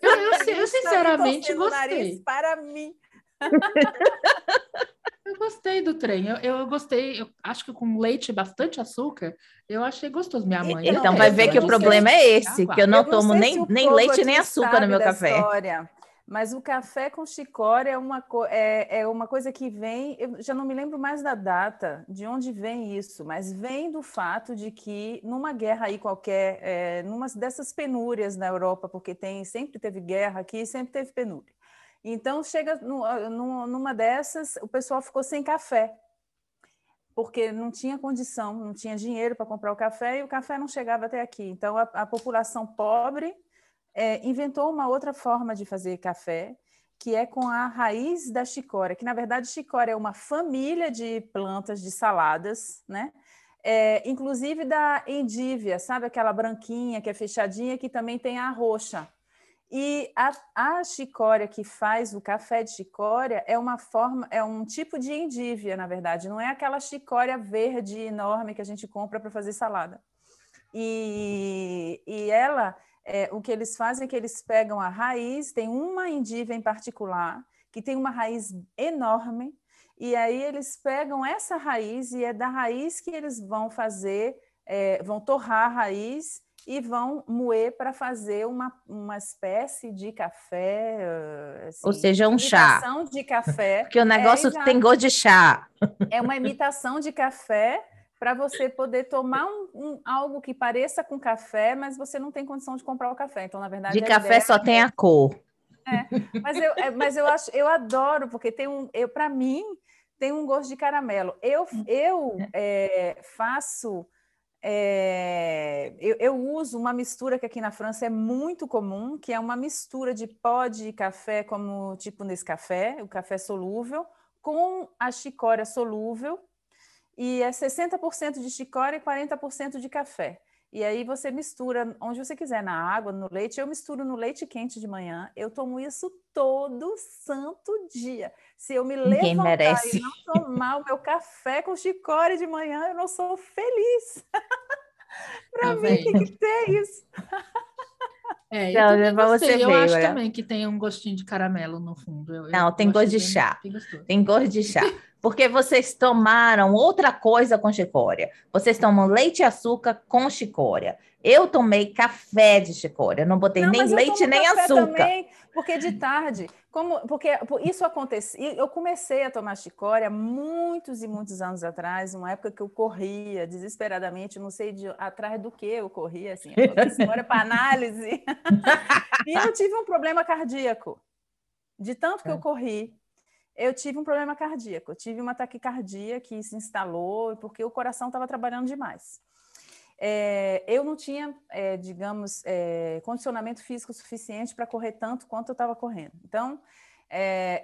Eu, eu, eu (laughs) sinceramente gostei. Para mim. (laughs) Eu gostei do trem. Eu, eu gostei. Eu acho que com leite e bastante açúcar, eu achei gostoso. Minha mãe. Então, vai ver que o problema é esse, que eu não, tomo nem, nem leite nem açúcar no meu café. História. Mas o café com chicória é uma, é, é uma coisa que vem, eu já não me lembro mais da data, de onde vem isso, mas vem do fato de que numa guerra aí qualquer, é, numa dessas penúrias na Europa, porque tem sempre teve guerra aqui, sempre teve penúria. Então chega no, numa dessas, o pessoal ficou sem café, porque não tinha condição, não tinha dinheiro para comprar o café e o café não chegava até aqui. Então a, a população pobre é, inventou uma outra forma de fazer café, que é com a raiz da chicória, que na verdade chicória é uma família de plantas de saladas, né? É, inclusive da endívia, sabe aquela branquinha que é fechadinha, que também tem a roxa. E a, a chicória que faz o café de chicória é uma forma, é um tipo de endívia, na verdade, não é aquela chicória verde enorme que a gente compra para fazer salada. E, e ela é, o que eles fazem é que eles pegam a raiz, tem uma endívia em particular, que tem uma raiz enorme, e aí eles pegam essa raiz, e é da raiz que eles vão fazer, é, vão torrar a raiz e vão moer para fazer uma, uma espécie de café. Assim, Ou seja, um chá. de café. Porque o negócio é, tem gosto de chá. É uma imitação de café para você poder tomar um, um, algo que pareça com café, mas você não tem condição de comprar o café. Então, na verdade, de café só é... tem a cor. É, mas eu, é, mas eu acho, eu adoro porque tem um, eu para mim tem um gosto de caramelo. Eu, eu é, faço é, eu, eu, uso uma mistura que aqui na França é muito comum, que é uma mistura de pó de café, como tipo nesse café, o café solúvel, com a chicória solúvel e é 60% de chicória e 40% de café. E aí você mistura onde você quiser, na água, no leite. Eu misturo no leite quente de manhã. Eu tomo isso todo santo dia. Se eu me Ninguém levantar merece. e não tomar o meu café com chicória de manhã, eu não sou feliz. (laughs) Para mim tem que ter isso. É, eu, então, você eu acho também que tem um gostinho de caramelo no fundo. Eu, não, tem gosto de chá. Tem gosto de chá. Porque vocês tomaram outra coisa com chicória. Vocês tomam leite e açúcar com chicória. Eu tomei café de chicória, não botei não, nem leite nem açúcar. Também, porque de tarde, como porque isso aconteceu, eu comecei a tomar chicória muitos e muitos anos atrás, uma época que eu corria desesperadamente, não sei de, atrás do que eu corria, assim, chicória para análise. (laughs) e eu tive um problema cardíaco, de tanto que eu é. corri. Eu tive um problema cardíaco, eu tive uma taquicardia que se instalou porque o coração estava trabalhando demais. É, eu não tinha, é, digamos, é, condicionamento físico suficiente para correr tanto quanto eu estava correndo. Então,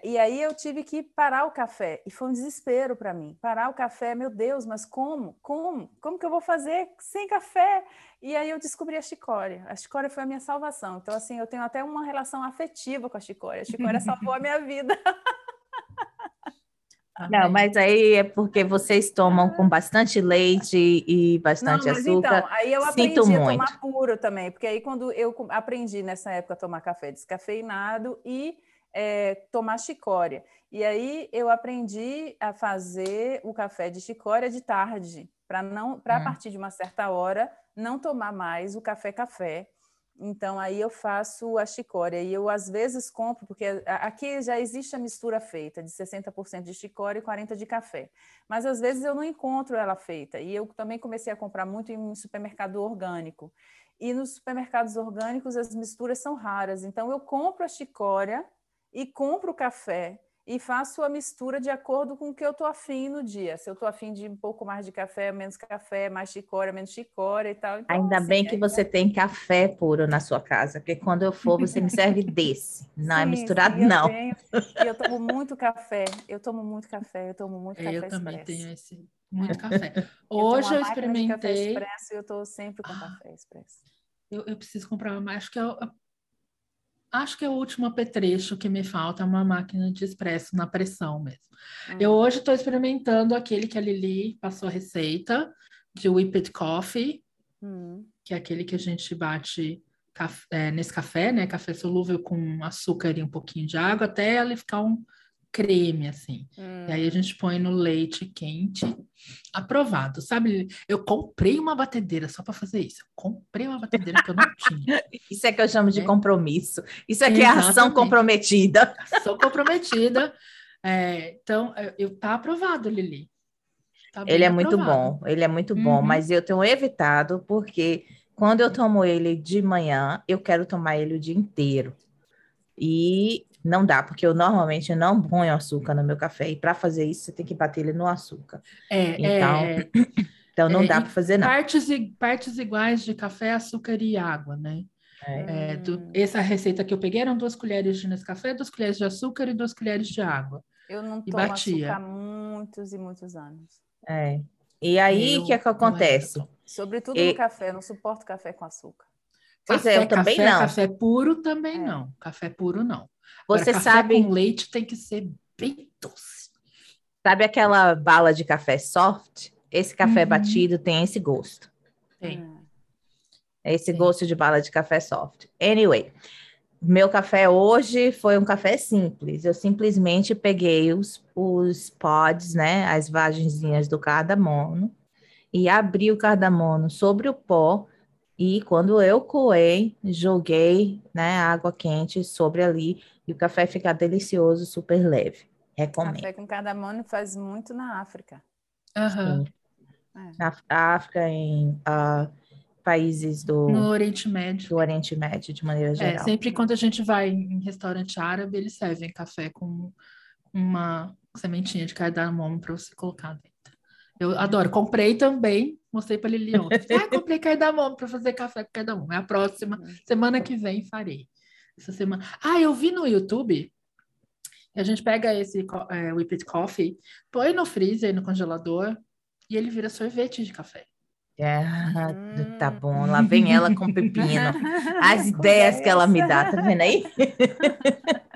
e aí eu tive que parar o café, e foi um desespero para mim. Parar o café, meu Deus, mas como? Como? Como que eu vou fazer sem café? E aí eu descobri a chicória. A chicória foi a minha salvação. Então, assim, eu tenho até uma relação afetiva com a chicória. A chicória salvou a minha (laughs) vida. (laughs) Não, mas aí é porque vocês tomam com bastante leite e bastante Não, mas açúcar. Então, aí eu aprendi Sinto a muito. tomar puro também, porque aí quando eu aprendi nessa época a tomar café descafeinado e é, tomar chicória. E aí eu aprendi a fazer o café de chicória de tarde, para não, para hum. a partir de uma certa hora não tomar mais o café café então, aí eu faço a chicória. E eu, às vezes, compro, porque aqui já existe a mistura feita, de 60% de chicória e 40% de café. Mas, às vezes, eu não encontro ela feita. E eu também comecei a comprar muito em supermercado orgânico. E nos supermercados orgânicos, as misturas são raras. Então, eu compro a chicória e compro o café e faço a mistura de acordo com o que eu estou afim no dia. Se eu estou afim de um pouco mais de café, menos café, mais chicória, menos chicória e tal. Então, Ainda assim, bem que você tem café puro na sua casa, porque quando eu for, você me serve desse. Não é sim, é misturado, sim, não. Tenho, eu tomo muito café. Eu tomo muito café, eu tomo muito café. Eu também tenho esse muito café. (laughs) Hoje eu, eu experimentei. Café expresso, eu estou sempre com ah, café expresso. Eu, eu preciso comprar mais, acho que é Acho que é o último apetrecho que me falta é uma máquina de expresso na pressão mesmo. Uhum. Eu hoje estou experimentando aquele que a Lili passou a receita de Whipped Coffee, uhum. que é aquele que a gente bate café, é, nesse café, né? Café solúvel com açúcar e um pouquinho de água, até ele ficar um creme, assim. Hum. E aí a gente põe no leite quente, aprovado. Sabe, eu comprei uma batedeira só para fazer isso. Eu comprei uma batedeira que eu não (laughs) tinha. Isso é que eu chamo de é. compromisso. Isso aqui é, é ação comprometida. Ação comprometida. É, então, eu, tá aprovado, Lili. Tá ele é aprovado. muito bom, ele é muito uhum. bom, mas eu tenho evitado porque quando eu tomo ele de manhã, eu quero tomar ele o dia inteiro. E não dá, porque eu normalmente não ponho açúcar no meu café. E para fazer isso, você tem que bater ele no açúcar. É, então, é, (clears throat) então não é, dá para fazer, não. Partes, partes iguais de café, açúcar e água, né? É. Do, essa receita que eu peguei eram duas colheres de Nescafé, duas colheres de açúcar e duas colheres de água. Eu não tomo batia. açúcar há muitos e muitos anos. É. E aí, o que, é que acontece? Sobretudo e... no café, eu não suporto café com açúcar. Pois café, é, eu também café, não. Café puro também é. não. Café puro não. Você Agora, sabe. com leite tem que ser bem doce. Sabe aquela bala de café soft? Esse café uhum. batido tem esse gosto. Tem. Esse tem. gosto de bala de café soft. Anyway, meu café hoje foi um café simples. Eu simplesmente peguei os, os pods, né? As vagenzinhas do cardamomo e abri o cardamomo sobre o pó. E quando eu coei, joguei né, água quente sobre ali e o café fica delicioso, super leve. Recomendo. Café com cardamomo faz muito na África. Uhum. É. Na África, em uh, países do... No Oriente Médio. Do Oriente Médio, de maneira é, geral. É, sempre quando a gente vai em restaurante árabe, eles servem café com uma sementinha de cardamomo para você colocar dentro. Eu adoro. Comprei também, mostrei para Lili ontem. Ah, comprei cardamomo para fazer café com cardamomo. É a próxima, uhum. semana que vem farei essa semana. Ah, eu vi no YouTube. A gente pega esse é, whipped coffee, põe no freezer, no congelador, e ele vira sorvete de café. É, tá bom, lá vem ela com pepino. (laughs) As ideias que ela me dá, tá vendo aí? (laughs)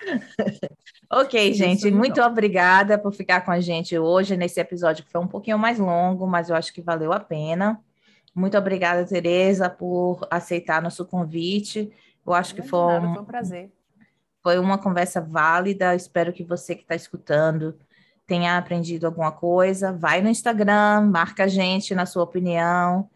(laughs) ok, gente, muito obrigada por ficar com a gente hoje nesse episódio que foi um pouquinho mais longo, mas eu acho que valeu a pena. Muito obrigada, Tereza, por aceitar nosso convite. Eu acho que foi, nada, um, foi um prazer. Foi uma conversa válida. Espero que você que está escutando tenha aprendido alguma coisa. Vai no Instagram, marca a gente na sua opinião,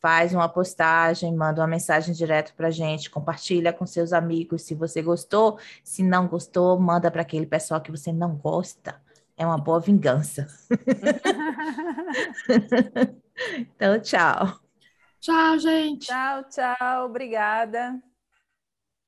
faz uma postagem, manda uma mensagem direto para a gente, compartilha com seus amigos se você gostou. Se não gostou, manda para aquele pessoal que você não gosta. É uma boa vingança. (laughs) então, tchau. Tchau, gente. Tchau, tchau. Obrigada.